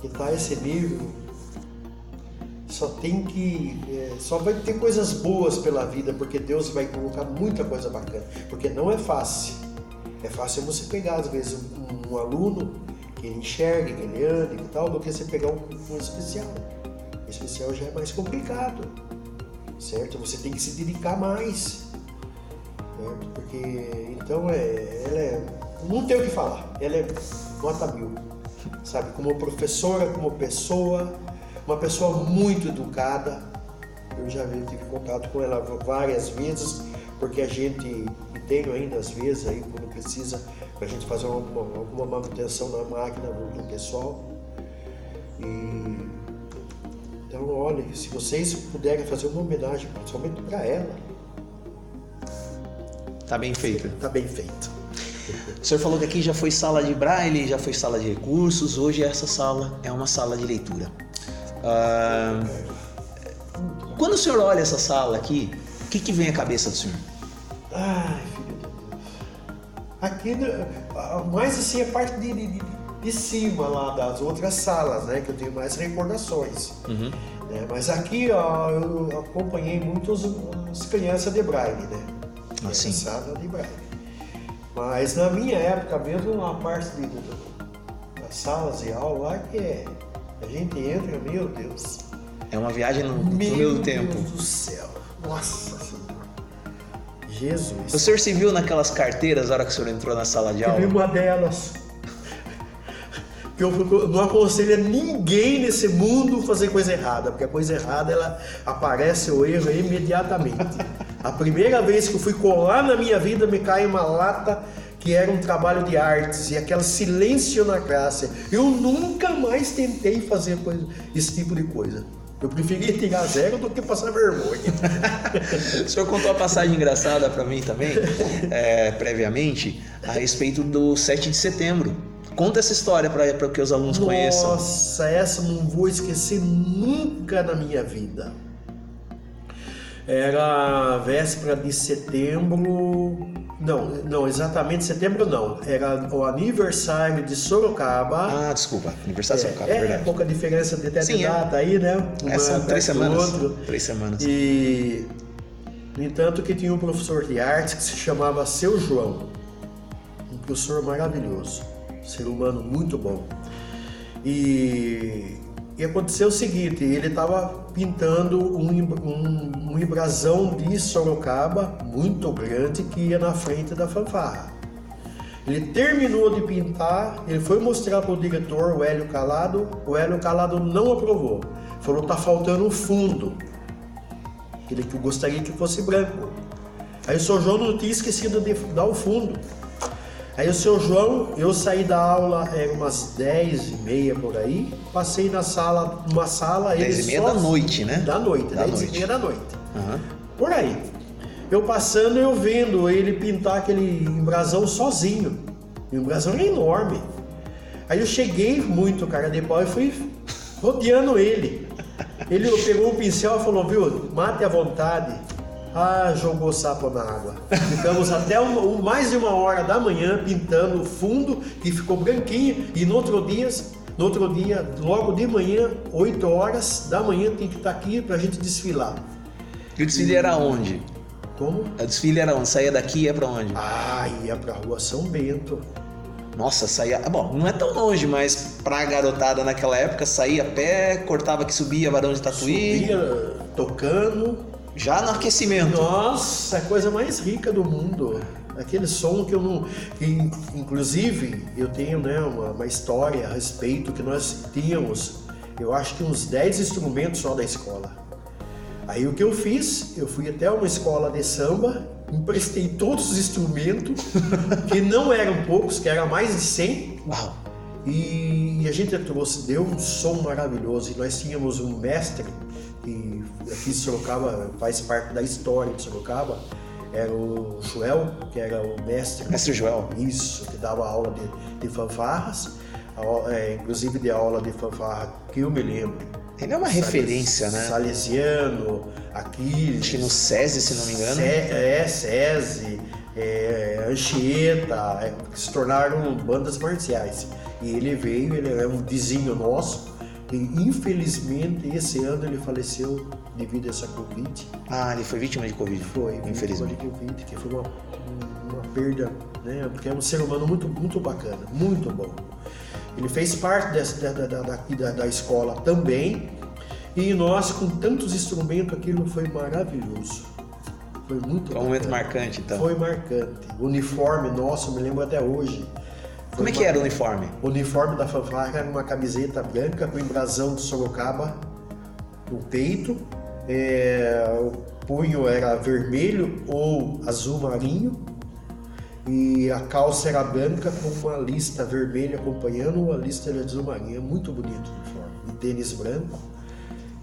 que está a esse nível só tem que. É, só vai ter coisas boas pela vida, porque Deus vai colocar muita coisa bacana. Porque não é fácil. É fácil você pegar, às vezes, um, um aluno que ele enxergue, que ele ande e tal, do que você pegar um, um especial. O especial já é mais complicado, certo? Você tem que se dedicar mais, certo? Porque, então, é, ela é. Não tem o que falar. Ela é nota mil, sabe? Como professora, como pessoa, uma pessoa muito educada. Eu já tive contato com ela várias vezes, porque a gente, tenho ainda às vezes aí, quando precisa, para a gente fazer alguma, alguma manutenção na máquina do, do pessoal. E, então, olha, se vocês puderem fazer uma homenagem, principalmente para ela. Tá bem feito. Tá bem feito. O senhor falou que aqui já foi sala de braille, já foi sala de recursos, hoje essa sala é uma sala de leitura. Ah, quando o senhor olha essa sala aqui, que, que vem à cabeça do senhor? Ai, filho de Deus. Aqui, mais assim, a parte de, de, de cima lá das outras salas, né? Que eu tenho mais recordações. Uhum. Né? Mas aqui, ó, eu acompanhei muitas as crianças de Braille, né? Assim. Sala de Braille. Mas na minha época mesmo, a parte de, de, das salas de aula lá que é a gente entra, meu Deus. É uma viagem no meu do tempo. Meu Deus do céu. Nossa Senhora. Jesus. O senhor se viu naquelas carteiras na hora que o senhor entrou na sala de aula? Eu vi uma delas. Eu não aconselho ninguém nesse mundo fazer coisa errada, porque a coisa errada ela aparece o erro imediatamente. A primeira vez que eu fui colar na minha vida me cai uma lata que era um trabalho de artes e aquele silêncio na classe. Eu nunca mais tentei fazer coisa, esse tipo de coisa. Eu preferia tirar zero do que passar vergonha. (laughs) o senhor contou uma passagem engraçada para mim também, é, previamente, a respeito do 7 de setembro. Conta essa história para que os alunos Nossa, conheçam. Nossa, essa não vou esquecer nunca na minha vida. Era véspera de setembro. Não, não, exatamente setembro não. Era o aniversário de Sorocaba. Ah, desculpa, aniversário de Sorocaba, é, verdade. É pouca diferença de até é. data aí, né? Uma é, são três semanas. Outro. Três semanas. E, no entanto, que tinha um professor de artes que se chamava Seu João. Um professor maravilhoso. Ser humano muito bom. E e aconteceu o seguinte, ele estava pintando um, um, um embrasão de Sorocaba muito grande que ia na frente da fanfarra. Ele terminou de pintar, ele foi mostrar para o diretor, o Hélio Calado, o Hélio Calado não aprovou. Falou, tá faltando um fundo. Ele que gostaria que fosse branco. Aí o Sr. João não tinha esquecido de dar o fundo. Aí o seu João, eu saí da aula, era umas 10 e meia por aí, passei na sala, numa sala. 10 e meia só, da noite, né? Da noite, da 10 noite. e meia da noite. Uhum. Por aí. Eu passando, eu vendo ele pintar aquele embrasão sozinho. O embrasão era enorme. Aí eu cheguei muito, cara, depois fui rodeando ele. Ele pegou o pincel e falou, viu, mate à vontade. Ah, jogou sapo na água. Ficamos até um, um, mais de uma hora da manhã pintando o fundo, que ficou branquinho, e no outro dia, no outro dia, logo de manhã, 8 horas da manhã, tem que estar aqui para a gente desfilar. E o desfile era onde? Como? O desfile era onde? Saía daqui e ia para onde? Ah, ia para a rua São Bento. Nossa, saía. Bom, não é tão longe, mas pra garotada naquela época, saía a pé, cortava que subia Barão de Tatuí. Subia tocando. Já no aquecimento. Nossa, a coisa mais rica do mundo. Aquele som que eu não. Que, inclusive, eu tenho né, uma, uma história a respeito que nós tínhamos, eu acho que uns 10 instrumentos só da escola. Aí o que eu fiz? Eu fui até uma escola de samba, emprestei todos os instrumentos, (laughs) que não eram poucos, que eram mais de 100. Uau. E, e a gente trouxe, deu um som maravilhoso. E nós tínhamos um mestre, que aqui em Sorocaba faz parte da história de Sorocaba, era o Joel, que era o mestre. Mestre Joel. Isso, que dava aula de, de fanfarras, a, é, inclusive de aula de fanfarra que eu me lembro. Ele é uma Sales- referência, né? Salesiano, Aquiles. Acho que no SESI, se não me engano. Se- é, SESI, é, Anchieta, é, que se tornaram bandas marciais. E ele veio, ele é um vizinho nosso, e infelizmente esse ano ele faleceu devido a essa Covid. Ah, ele foi vítima de Covid. Foi, Infelizmente. vítima de Covid, que foi uma, uma perda, né? Porque é um ser humano muito, muito bacana, muito bom. Ele fez parte dessa, da, da, da, da, da escola também, e nós, com tantos instrumentos, aquilo foi maravilhoso. Foi muito Foi um momento marcante, então. Foi marcante. O uniforme nosso, me lembro até hoje. Foi Como é que era o uniforme? O uniforme da fanfarra era uma camiseta branca com embrasão de Sorocaba no peito. É, o punho era vermelho ou azul marinho. E a calça era branca com uma lista vermelha acompanhando uma lista de azul marinho. É muito bonito o uniforme. E tênis branco.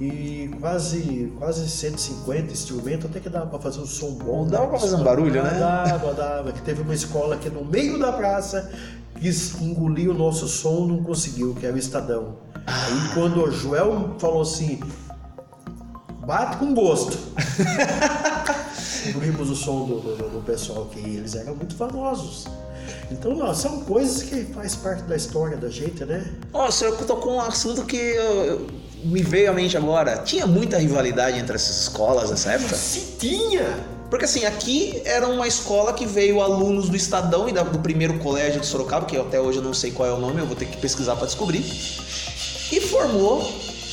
E quase, quase 150 instrumentos, até que dava para fazer um som bom. Dava pra fazer um barulho, né? Dava, dava. Que teve uma escola aqui no meio da praça, quis engolir o nosso som, não conseguiu, que era o Estadão. Aí quando o Joel falou assim, bate com gosto. (laughs) Engolimos o som do, do- do pessoal, que eles eram muito famosos. Então, ó, são coisas que faz parte da história da gente, né? Ó, o senhor tocou um assunto que eu- eu- me veio à mente agora. Tinha muita rivalidade entre essas escolas nessa época? Se tinha! Porque assim, aqui era uma escola que veio alunos do Estadão e da- do primeiro colégio de Sorocaba, que até hoje eu não sei qual é o nome, eu vou ter que pesquisar para descobrir. E formou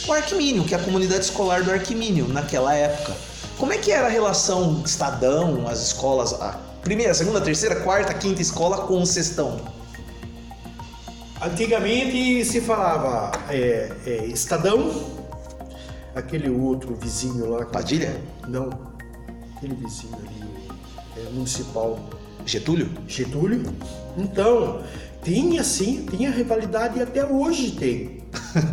o Arquimínio, que é a comunidade escolar do Arquimínio, naquela época. Como é que era a relação Estadão, as escolas, a primeira, segunda, terceira, quarta, quinta escola com o sextão? Antigamente se falava é, é, Estadão, aquele outro vizinho lá. Padilha? Não, aquele vizinho ali, é, municipal, Getúlio? Getúlio. Então, tinha sim, tinha rivalidade e até hoje tem.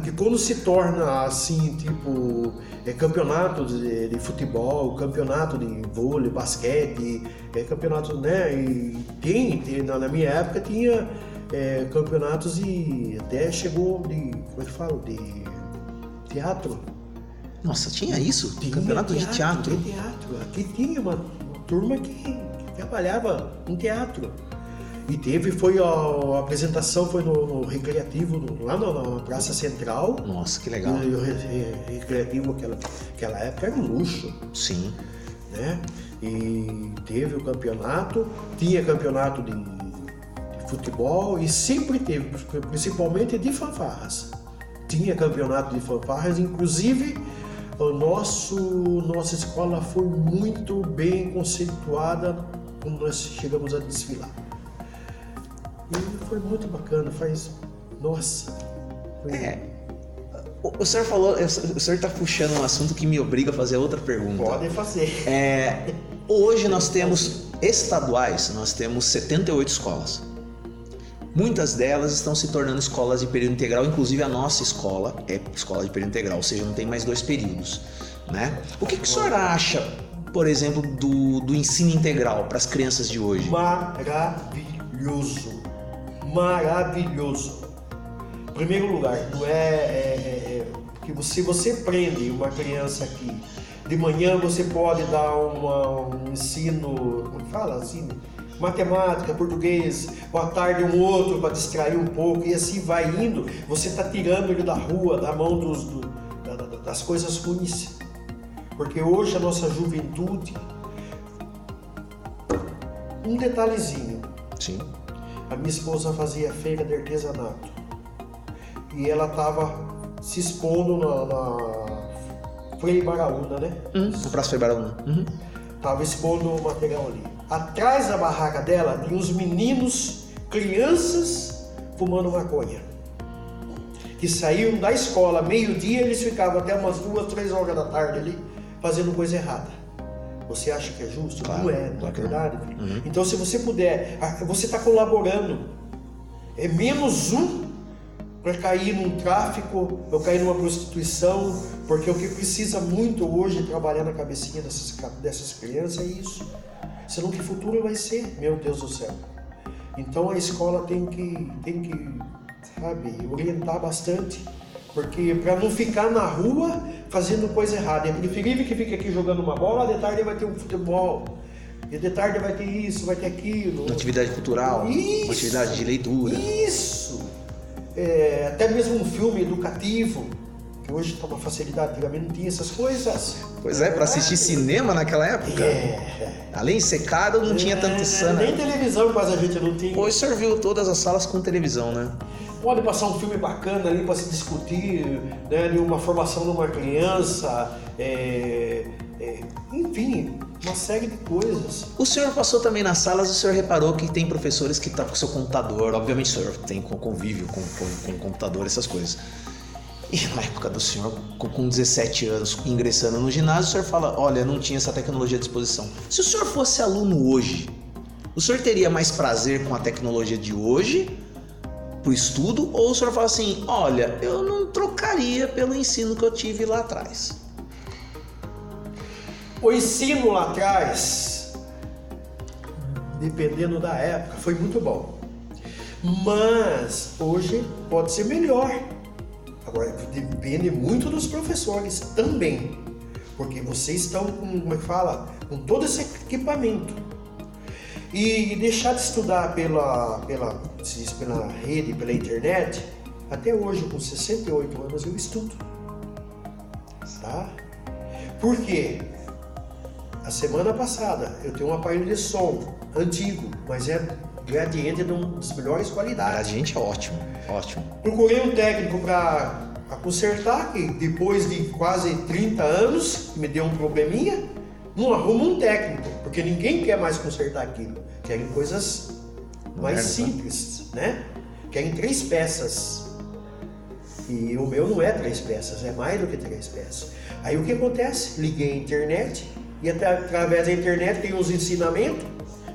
Que quando se torna assim, tipo, é, campeonato de, de futebol, campeonato de vôlei, basquete, é, campeonato, né? E tem, tem- na, na minha época tinha é, campeonatos e até chegou de, como é que fala? De teatro. Nossa, tinha isso? Tinha Campeonato de teatro? tinha teatro. Aqui tinha uma, uma turma que, que trabalhava em teatro. E teve, foi a, a apresentação foi no, no recreativo, no- lá na, na Praça Central. Nossa, que legal. E o re- re- recreativo naquela aquela época era um luxo, Sim. né? E teve o campeonato, tinha campeonato de, de futebol e sempre teve, principalmente de fanfarras. Tinha campeonato de fanfarras, inclusive o nosso nossa escola foi muito bem conceituada quando nós chegamos a desfilar. E foi muito bacana, faz nossa. foi- É. O, o senhor falou, o senhor está puxando um assunto que me obriga a fazer outra pergunta. Pode fazer. É, hoje nós temos estaduais, nós temos 78 escolas. Muitas delas estão se tornando escolas de período integral, inclusive a nossa escola é escola de período integral, ou seja, não tem mais dois períodos. Né? O que, que o senhor acha, por exemplo, do, do ensino integral para as crianças de hoje? Maravilhoso. Maravilhoso. Em primeiro lugar, não é, é, é que se você prende uma criança aqui, de manhã você pode dar uma- um ensino, como fala assim, matemática, português, à tarde um outro para distrair um pouco e assim vai indo. Você está tirando ele da rua, da mão dos, do- da- da- das coisas ruins. Porque hoje a nossa juventude, um detalhezinho, Sim. A minha esposa fazia feira de artesanato e ela estava se expondo na, na Frei Baraúna, né? Uhum. O Praça Febraúna. Uhum. Tava expondo o material ali. Atrás da barraca dela tinha uns meninos, crianças, fumando maconha. Que saíam da escola meio-dia, eles ficavam até umas duas, três horas da tarde ali, fazendo coisa errada. Você acha que é justo? Claro, não é, não é verdade? Então, se você puder, você está colaborando. É menos um para cair num tráfico, ou cair numa prostituição, porque o que precisa muito hoje trabalhar na cabecinha dessas, dessas crianças é isso. Senão que futuro vai ser, meu Deus do céu. Então a escola tem que, tem que sabe, orientar bastante, porque para não ficar na rua fazendo coisa errada. É preferível que fique aqui jogando uma bola, de tarde vai ter um futebol. E de tarde vai ter isso, vai ter aquilo. Uma atividade cultural, isso, uma atividade de leitura. Isso! É, até mesmo um filme educativo, que hoje está uma facilidade, antigamente não tinha essas coisas. Pois é, para assistir cinema naquela época. É. Além de ser caro, não tinha tanto é, Nem televisão quase a gente não tinha. Hoje serviu todas as salas com televisão, né? Pode passar um filme bacana ali para se discutir, né, de uma formação de uma criança, é, é, enfim, uma série de coisas. O senhor passou também nas salas, o senhor reparou que tem professores que estão tá com seu computador, obviamente o senhor tem convívio com, com, com computador, essas coisas. E na época do senhor, com 17 anos, ingressando no ginásio, o senhor fala: olha, não tinha essa tecnologia à disposição. Se o senhor fosse aluno hoje, o senhor teria mais prazer com a tecnologia de hoje para o estudo? Ou o senhor fala assim: olha, eu não trocaria pelo ensino que eu tive lá atrás? O ensino lá atrás, dependendo da época, foi muito bom. Mas hoje pode ser melhor. Agora depende muito dos professores também. Porque vocês estão com, como é que fala? Com todo esse equipamento. E deixar de estudar pela, pela, pela rede, pela internet, até hoje, com 68 anos, eu estudo. Tá? Por quê? A semana passada eu tenho um aparelho de som antigo, mas é gradiente de uma das melhores qualidades. Gradiente é ótimo, ótimo. Procurei um técnico para consertar, que depois de quase 30 anos me deu um probleminha. Não arruma um técnico, porque ninguém quer mais consertar aquilo. Querem coisas mais simples, né? Querem três peças. E o meu não é três peças, é mais do que três peças. Aí o que acontece? Liguei a internet, e através da internet tem os ensinamentos.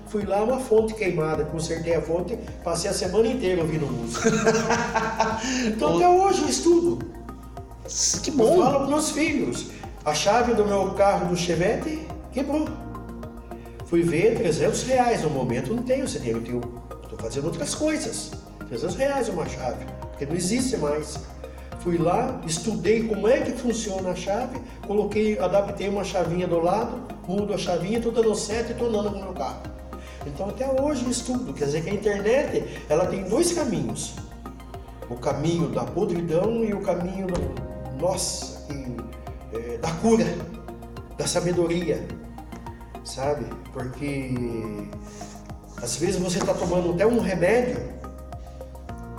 Fui lá, uma fonte queimada, consertei a fonte, passei a semana inteira ouvindo música. (laughs) então até hoje eu estudo. Que bom! Eu falo para meus filhos. A chave do meu carro do Chevette quebrou. Fui ver 300 reais. No momento não tenho esse dinheiro, estou fazendo outras coisas. 300 reais uma chave, porque não existe mais. Fui lá, estudei como é que funciona a chave, coloquei, adaptei uma chavinha do lado, mudo a chavinha, estou dando certo e estou andando com o meu carro. Então até hoje estudo, quer dizer que a internet ela tem dois caminhos. O caminho da podridão e o caminho, do, nossa, é, da cura, da sabedoria, sabe? Porque às vezes você está tomando até um remédio,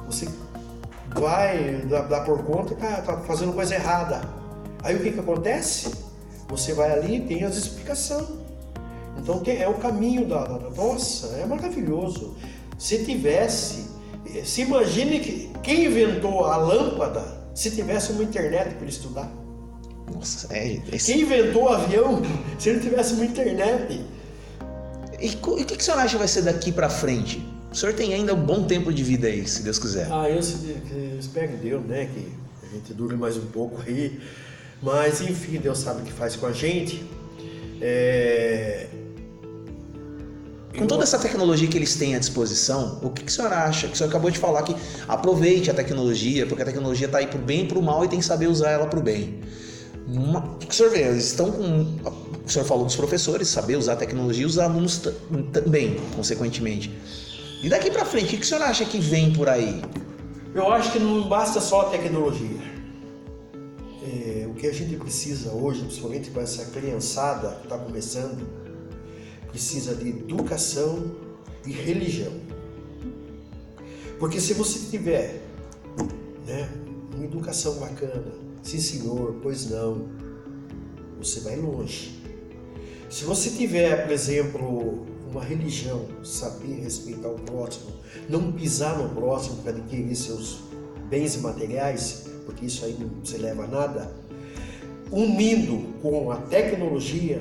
você vai dar, por conta que está tá fazendo coisa errada. Aí o que, que acontece? Você vai ali e tem as explicações. Então é o caminho da, da, Nossa, é maravilhoso. Se tivesse. Se imagine que quem inventou a lâmpada se tivesse uma internet para ele estudar. Nossa, é. Esse... Quem inventou o avião (laughs) se não tivesse uma internet? E o que, que o senhor acha que vai ser daqui para frente? O senhor tem ainda um bom tempo de vida aí, se Deus quiser. Ah, eu, eu espero em Deus, né? Que a gente dure mais um pouco aí. Mas, enfim, Deus sabe o que faz com a gente. É... Com toda essa tecnologia que eles têm à disposição, o que, que o senhor acha? Que o senhor acabou de falar que aproveite a tecnologia, porque a tecnologia está aí para o bem e para o mal e tem que saber usar ela para o bem. Uma, o que o senhor vê? Eles estão com. O senhor falou dos professores, saber usar a tecnologia os alunos também, consequentemente. E daqui para frente, o que o senhor acha que vem por aí? Eu acho que não basta só a tecnologia. É, o que a gente precisa hoje, principalmente com essa criançada que está começando, precisa de educação e religião. Porque se você tiver né, uma educação bacana, sim senhor, pois não, você vai longe. Se você tiver, por exemplo, uma religião, saber respeitar o próximo, não pisar no próximo para adquirir seus bens materiais, porque isso aí não se leva a nada, unindo com a tecnologia,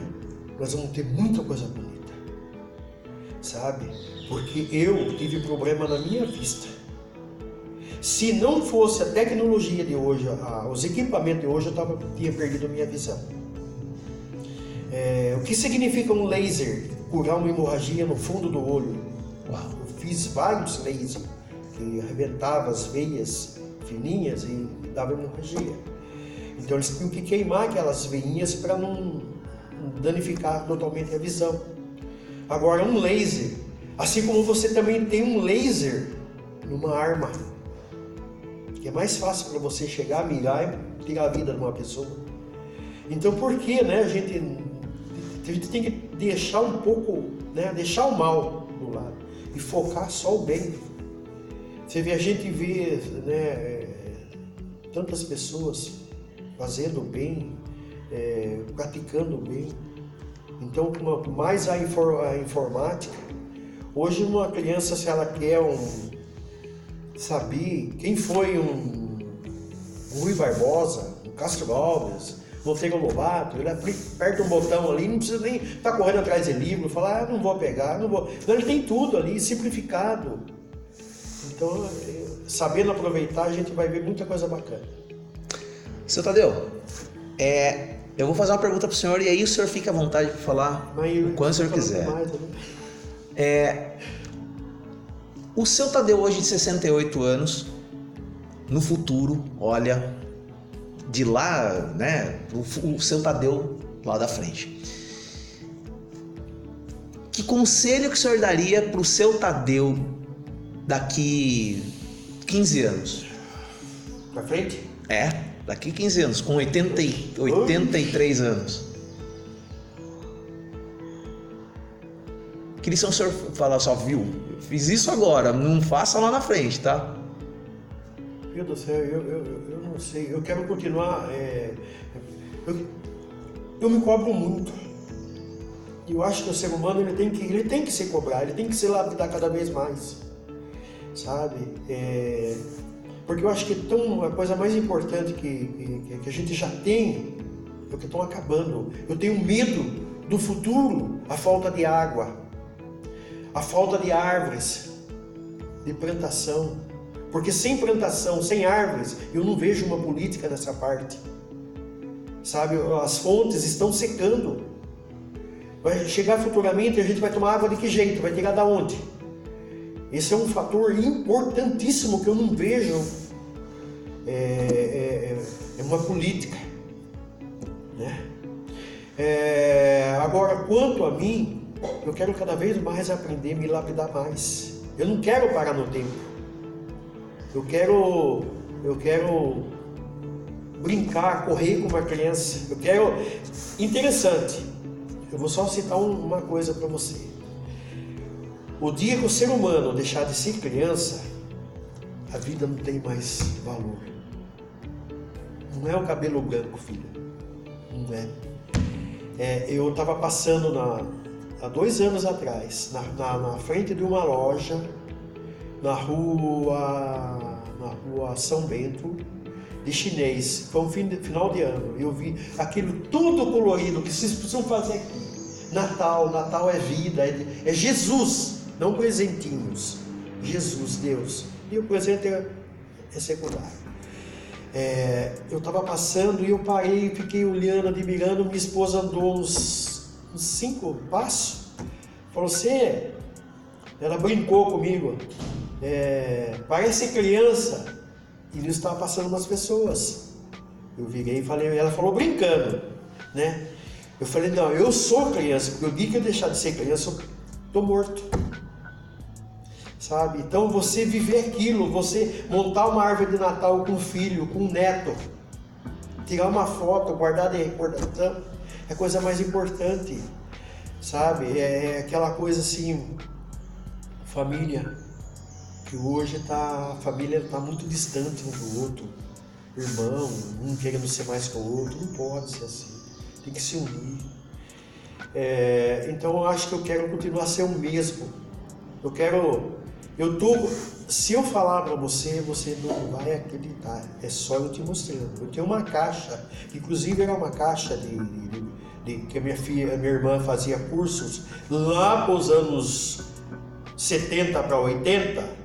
nós vamos ter muita coisa bonita, sabe? Porque eu tive problema na minha vista. Se não fosse a tecnologia de hoje, os equipamentos de hoje, eu tava, tinha perdido a minha visão. É, o que significa um laser curar uma hemorragia no fundo do olho? Uau. Eu fiz vários lasers que arrebentava as veias fininhas e dava hemorragia. Então eles tinham que queimar aquelas veinhas para não danificar totalmente a visão. Agora, um laser, assim como você também tem um laser numa arma, que é mais fácil para você chegar, mirar e tirar a vida de uma pessoa. Então, por que né, a, gente, a gente tem que deixar um pouco, né, deixar o mal do lado e focar só o bem? Você vê, a gente vê né, tantas pessoas fazendo bem, é, praticando bem. Então, mais a, informática, hoje uma criança, se ela quer um, saber quem foi um Rui Barbosa, um Castro Alves, Monteiro Lobato, ele aperta um botão ali, não precisa nem estar tá correndo atrás de livro, falar, ah, não vou pegar, não vou. Não, ele tem tudo ali, simplificado. Então, é, sabendo aproveitar, a gente vai ver muita coisa bacana. Seu Tadeu, é, eu vou fazer uma pergunta para o senhor e aí o senhor fica à vontade para falar o quando o senhor quiser. Mais, né? é, o seu Tadeu hoje de 68 anos, no futuro, olha, de lá, né, o, o seu Tadeu lá da frente. Que conselho que o senhor daria para o seu Tadeu daqui 15 anos? Para frente? É. Daqui 15 anos, com 80, 83 anos. Queria que o senhor falar só, viu? Fiz isso agora, não faça lá na frente, tá? Meu Deus do céu, eu, eu, eu não sei. Eu quero continuar. É, eu, eu me cobro muito. Eu acho que o ser humano ele tem que, ele tem que se cobrar, ele tem que se lapidar cada vez mais. Sabe? É, porque eu acho que tão, a coisa mais importante que, que, que a gente já tem é o que estão acabando. Eu tenho medo do futuro, a falta de água, a falta de árvores, de plantação. Porque sem plantação, sem árvores, eu não vejo uma política nessa parte. Sabe, as fontes estão secando. Vai chegar futuramente, a gente vai tomar água de que jeito? Vai tirar da onde? Esse é um fator importantíssimo que eu não vejo. É, é, é uma política. Né? É, agora, quanto a mim, eu quero cada vez mais aprender, me lapidar mais. Eu não quero parar no tempo. Eu quero, eu quero brincar, correr com uma criança. Eu quero. Interessante. Eu vou só citar uma coisa para você. O dia que o ser humano deixar de ser criança, a vida não tem mais valor. Não é o cabelo branco, filho. Não é. é eu estava passando na, há dois anos atrás, na, na, na, frente de uma loja, na rua, na rua São Bento, de chinês. Foi um fim de, final de ano. Eu vi aquilo tudo colorido que vocês precisam fazer aqui. Natal, Natal é vida, é, é Jesus não presentinhos. Jesus, Deus. E o presente é, é secundário. É, eu estava passando e eu parei e fiquei olhando, admirando. Minha esposa andou uns, uns cinco passos. Falou: Você, ela brincou comigo. É, parece criança. E ele estava passando umas pessoas. Eu virei e falei, ela falou brincando, né? Eu falei, não, eu sou criança, porque o dia que eu deixar de ser criança, eu estou morto sabe? Então você viver aquilo, você montar uma árvore de Natal com um filho, com um neto, tirar uma foto, guardar de recordação, é a coisa mais importante, sabe? É, é aquela coisa assim, família, que hoje tá, a família está muito distante um do outro, irmão, um querendo ser mais que o outro, não pode ser assim, tem que se unir. É, então eu acho que eu quero continuar ser o mesmo. Eu quero eu tô, se eu falar para você, você não vai acreditar. É só eu te mostrando. Eu tenho uma caixa, inclusive era uma caixa de, de, de que a minha filha, a minha irmã fazia cursos lá para os anos 70 para 80.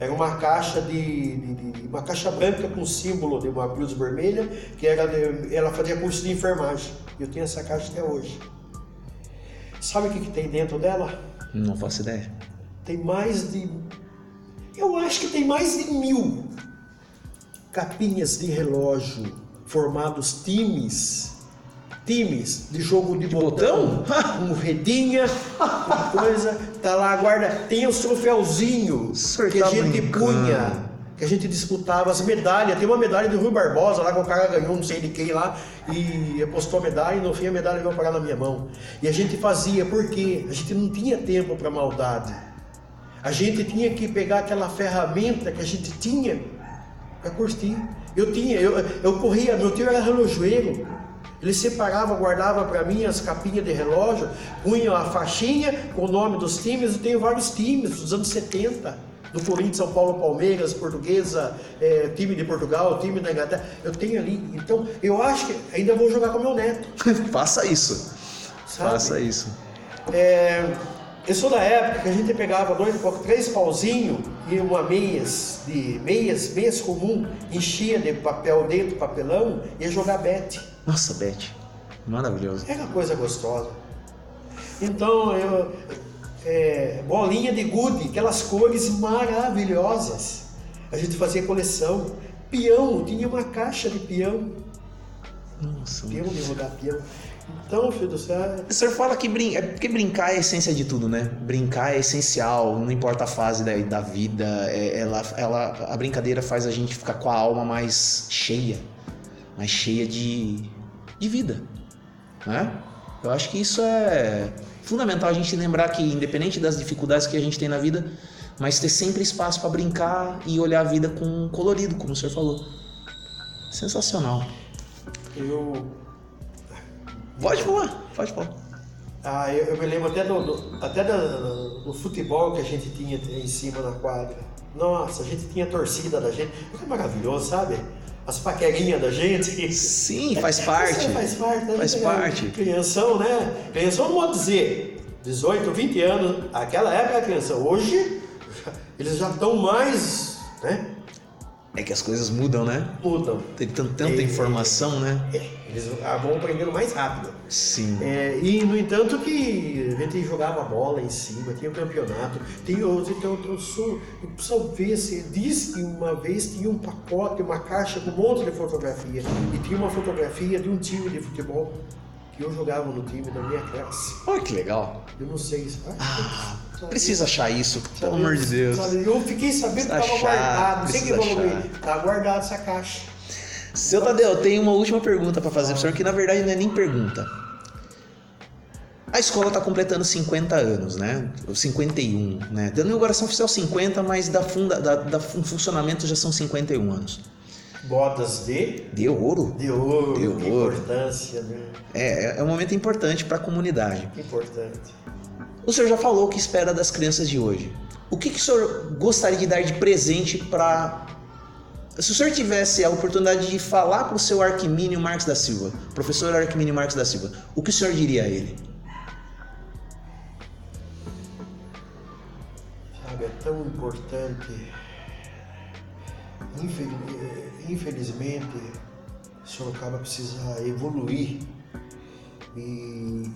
Era uma caixa de, de, de, uma caixa branca com símbolo de uma cruz vermelha, que era de, ela fazia curso de enfermagem. Eu tenho essa caixa até hoje. Sabe o que, que tem dentro dela? Não faço ideia. Tem mais de. Eu acho que tem mais de mil capinhas de relógio formados times times de jogo de, de botão, botão? com (laughs) redinha, com coisa, tá lá, guarda, tem os troféuzinhos que a tá gente brincando. punha, que a gente disputava as medalhas, tem uma medalha do Rui Barbosa lá que o cara ganhou não sei de quem lá e apostou a medalha e no fim a medalha veio parar na minha mão. E a gente fazia porque a gente não tinha tempo para maldade. A gente tinha que pegar aquela ferramenta que a gente tinha para curtir. Eu tinha, eu, eu corria, meu tio era relojoeiro. Ele separava, guardava para mim as capinhas de relógio, punha a faixinha com o nome dos times. Eu tenho vários times dos anos 70 do Corinthians, São Paulo, Palmeiras, Portuguesa, é, time de Portugal, time da Inglaterra. Eu tenho ali. Então, eu acho que ainda vou jogar com meu neto. (laughs) Faça isso. Sabe? Faça isso. É, eu sou da época que a gente pegava dois, três pauzinhos e uma meias de meias, meias comum, enchia de papel dentro, papelão, e ia jogar bete. Nossa, Beth, maravilhoso. Era coisa gostosa. Então, eu, é, bolinha de gude, aquelas cores maravilhosas. A gente fazia coleção. Peão, tinha uma caixa de peão. Nossa. Peão de rodar peão. Então, filho do céu. O senhor fala que, brin... é porque brincar é a essência de tudo, né? Brincar é essencial, não importa a fase da, da vida. É, ela, ela, a brincadeira faz a gente ficar com a alma mais cheia mais cheia de, de vida. Né? Eu acho que isso é fundamental a gente lembrar que, independente das dificuldades que a gente tem na vida, mas ter sempre espaço para brincar e olhar a vida com colorido, como o senhor falou. Sensacional. Eu. Pode falar, pode falar. Ah, eu, eu me lembro até, do, do até do, do, futebol que a gente tinha em cima na quadra. Nossa, a gente tinha torcida da gente. É maravilhoso, sabe? As paquerinhas da gente. Sim, faz (laughs) parte. faz parte, né? Faz parte. Crianção, né? Crianção não pode dizer 18, 20 anos, aquela época a criança. Hoje, eles já estão mais, né? É que as coisas mudam, né? Mudam. Tem tanta é, informação, né? Eles vão aprendendo mais rápido. Sim. É, e, no entanto, que a gente jogava bola em cima, tinha o um campeonato. Tem, eu, então, eu sou. Eu preciso ver se. Diz que uma vez tinha um pacote, uma caixa com um monte de fotografia. E tinha uma fotografia de um time de futebol que eu jogava no time da minha classe. Olha que legal. Eu não sei. Ah, precisa achar isso, pelo amor de Deus. Sabe, eu fiquei sabendo que estava guardado. Não sei que valor Tá guardado essa caixa. Seu Tadeu, eu tenho uma última pergunta para fazer para o senhor, que na verdade não é nem pergunta. A escola está completando 50 anos, né? 51, né? Da inauguração oficial 50, mas da, funda, da, da funcionamento já são 51 anos. Bodas de? De ouro. De ouro. De ouro. importância, né? É, é um momento importante para a comunidade. Importante. O senhor já falou o que espera das crianças de hoje. O que, que o senhor gostaria de dar de presente para. Se o senhor tivesse a oportunidade de falar para o seu Arquimínio Marques da Silva, professor Arquimínio Marques da Silva, o que o senhor diria a ele? Sabe, é tão importante. Infelizmente, Sorocaba precisa evoluir e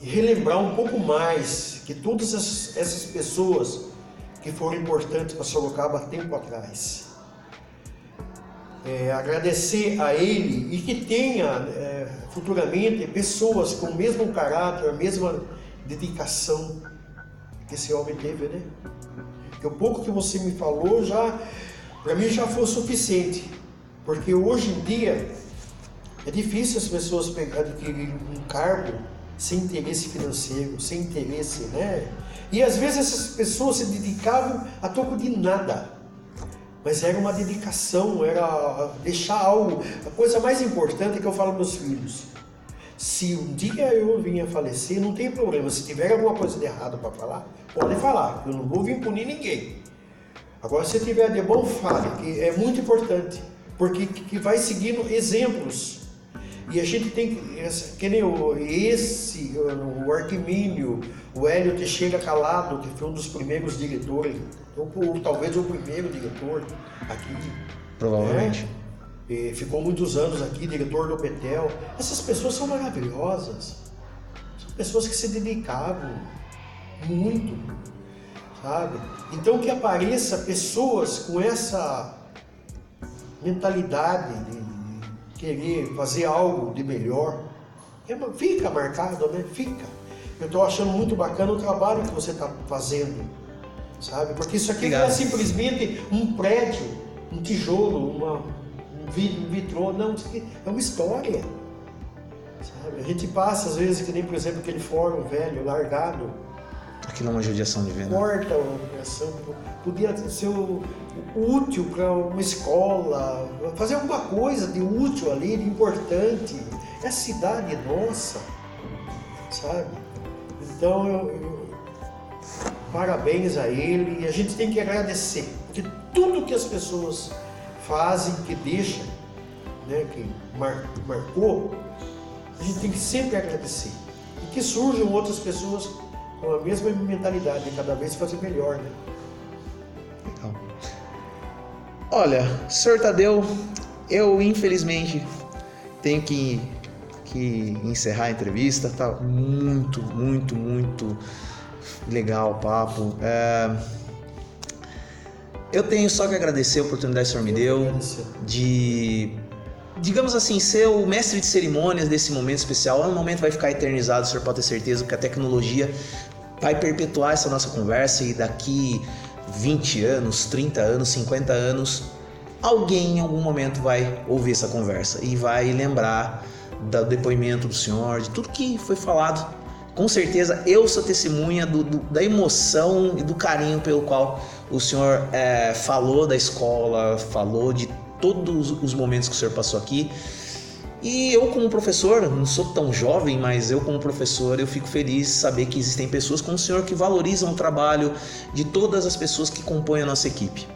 relembrar um pouco mais que todas essas pessoas que foram importantes para Sorocaba tempo atrás. É, agradecer a ele e que tenha é, futuramente pessoas com o mesmo caráter, a mesma dedicação que esse homem teve, né? Que o pouco que você me falou já, para mim já foi suficiente, porque hoje em dia é difícil as pessoas adquirirem um cargo sem interesse financeiro, sem interesse, né? E às vezes essas pessoas se dedicavam a troco de nada. Mas era uma dedicação, era deixar algo. A coisa mais importante é que eu falo para meus filhos. Se um dia eu vinha falecer, não tem problema. Se tiver alguma coisa de errado para falar, pode falar. Eu não vou vir punir ninguém. Agora, se tiver de bom, fale, que é muito importante. Porque que vai seguindo exemplos E a gente tem que, que nem o, esse, o Arquimínio, o Hélio Teixeira Calado, que foi um dos primeiros diretores, ou, ou talvez o primeiro diretor aqui. Provavelmente. Né? ficou muitos anos aqui, diretor do Betel. Essas pessoas são maravilhosas. São pessoas que se dedicavam muito, sabe? Então que apareça pessoas com essa mentalidade de querer fazer algo de melhor, é fica marcado, né? Fica. Eu estou achando muito bacana o trabalho que você está fazendo, sabe? Porque isso aqui Obrigado. não é simplesmente um prédio, um tijolo, uma, um vitrô, não, isso aqui é uma história. Sabe? A gente passa, às vezes, que nem, por exemplo, aquele fórum velho, largado, Aquilo é uma judiação divina. Importa uma judiação. Podia ser útil para uma escola, fazer alguma coisa de útil ali, de importante. É a cidade nossa, sabe? Então, eu, eu, parabéns a ele e a gente tem que agradecer, porque tudo que as pessoas fazem, que deixam, né, que mar, marcou, a gente tem que sempre agradecer. E que surjam outras pessoas com a mesma mentalidade, cada vez fazer melhor, né? Legal. Olha, senhor Tadeu, eu infelizmente tenho que, que encerrar a entrevista, tá muito, muito, muito legal o papo. É... Eu tenho só que agradecer a oportunidade que o senhor me deu de digamos assim, ser o mestre de cerimônias desse momento especial. É um momento que vai ficar eternizado, o senhor pode ter certeza, porque a tecnologia vai perpetuar essa nossa conversa e daqui 20 anos, 30 anos, 50 anos, alguém em algum momento vai ouvir essa conversa e vai lembrar do depoimento do senhor, de tudo que foi falado. Com certeza eu sou testemunha do, do, da emoção e do carinho pelo qual o senhor é, falou da escola, falou de todos os momentos que o senhor passou aqui. E eu como professor, não sou tão jovem, mas eu como professor, eu fico feliz saber que existem pessoas como o senhor que valorizam o trabalho de todas as pessoas que compõem a nossa equipe.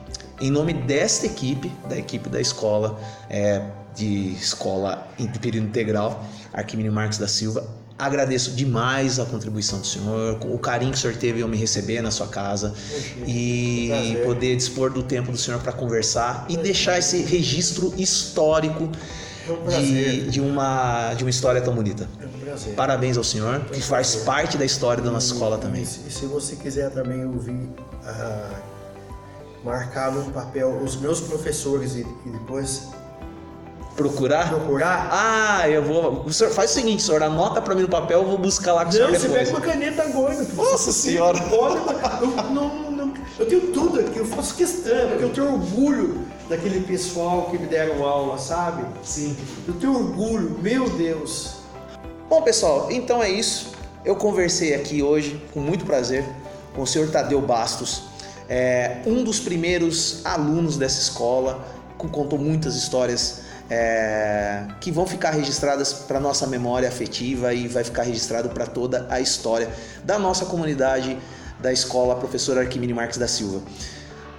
Em nome desta equipe, da equipe da escola, é, de escola de período integral, Arquimínio Marques da Silva, agradeço demais a contribuição do senhor, o carinho que o senhor teve ao me receber na sua casa e poder dispor do tempo do senhor para conversar e deixar esse registro histórico é um de, de, uma, de uma história tão bonita. É um prazer. Parabéns ao senhor, que faz parte da história da nossa escola também. E se você quiser também ouvir, uh, marcar no papel os meus professores e, e depois Procurar? Procurar? Ah, eu vou. O senhor faz o seguinte, senhor, anota para mim no papel, eu vou buscar lá com o senhor depois. Não, você pega uma caneta agora. Nossa senhora! Pode, eu, não, não, eu tenho tudo aqui, eu faço questão, porque eu tenho orgulho daquele pessoal que me deram aula, sabe? Sim. Eu tenho orgulho, meu Deus. Bom, pessoal, então é isso. Eu conversei aqui hoje com muito prazer com o senhor Tadeu Bastos, é, um dos primeiros alunos dessa escola, que contou muitas histórias é, que vão ficar registradas para nossa memória afetiva e vai ficar registrado para toda a história da nossa comunidade da escola Professor Arquimini Marques da Silva.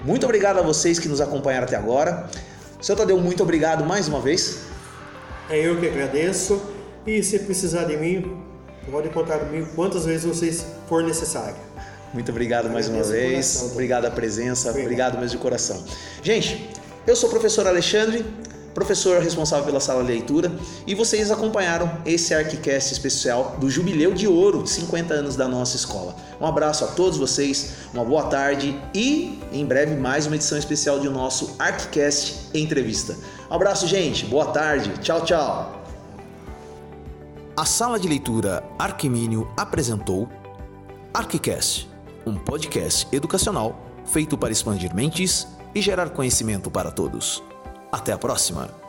Muito obrigado a vocês que nos acompanharam até agora. Seu Tadeu, muito obrigado mais uma vez. É eu que agradeço. E se precisar de mim, pode contar comigo quantas vezes vocês for necessário. Muito obrigado mais uma vez. Coração, obrigado a presença. Obrigado. obrigado mesmo de coração. Gente, eu sou o professor Alexandre professor responsável pela sala de leitura, e vocês acompanharam esse ArcCast especial do Jubileu de Ouro de 50 anos da nossa escola. Um abraço a todos vocês, uma boa tarde e em breve mais uma edição especial do nosso ArcCast Entrevista. Um abraço, gente, boa tarde, tchau, tchau. A sala de leitura Arquimínio apresentou ArcCast, um podcast educacional feito para expandir mentes e gerar conhecimento para todos. Até a próxima!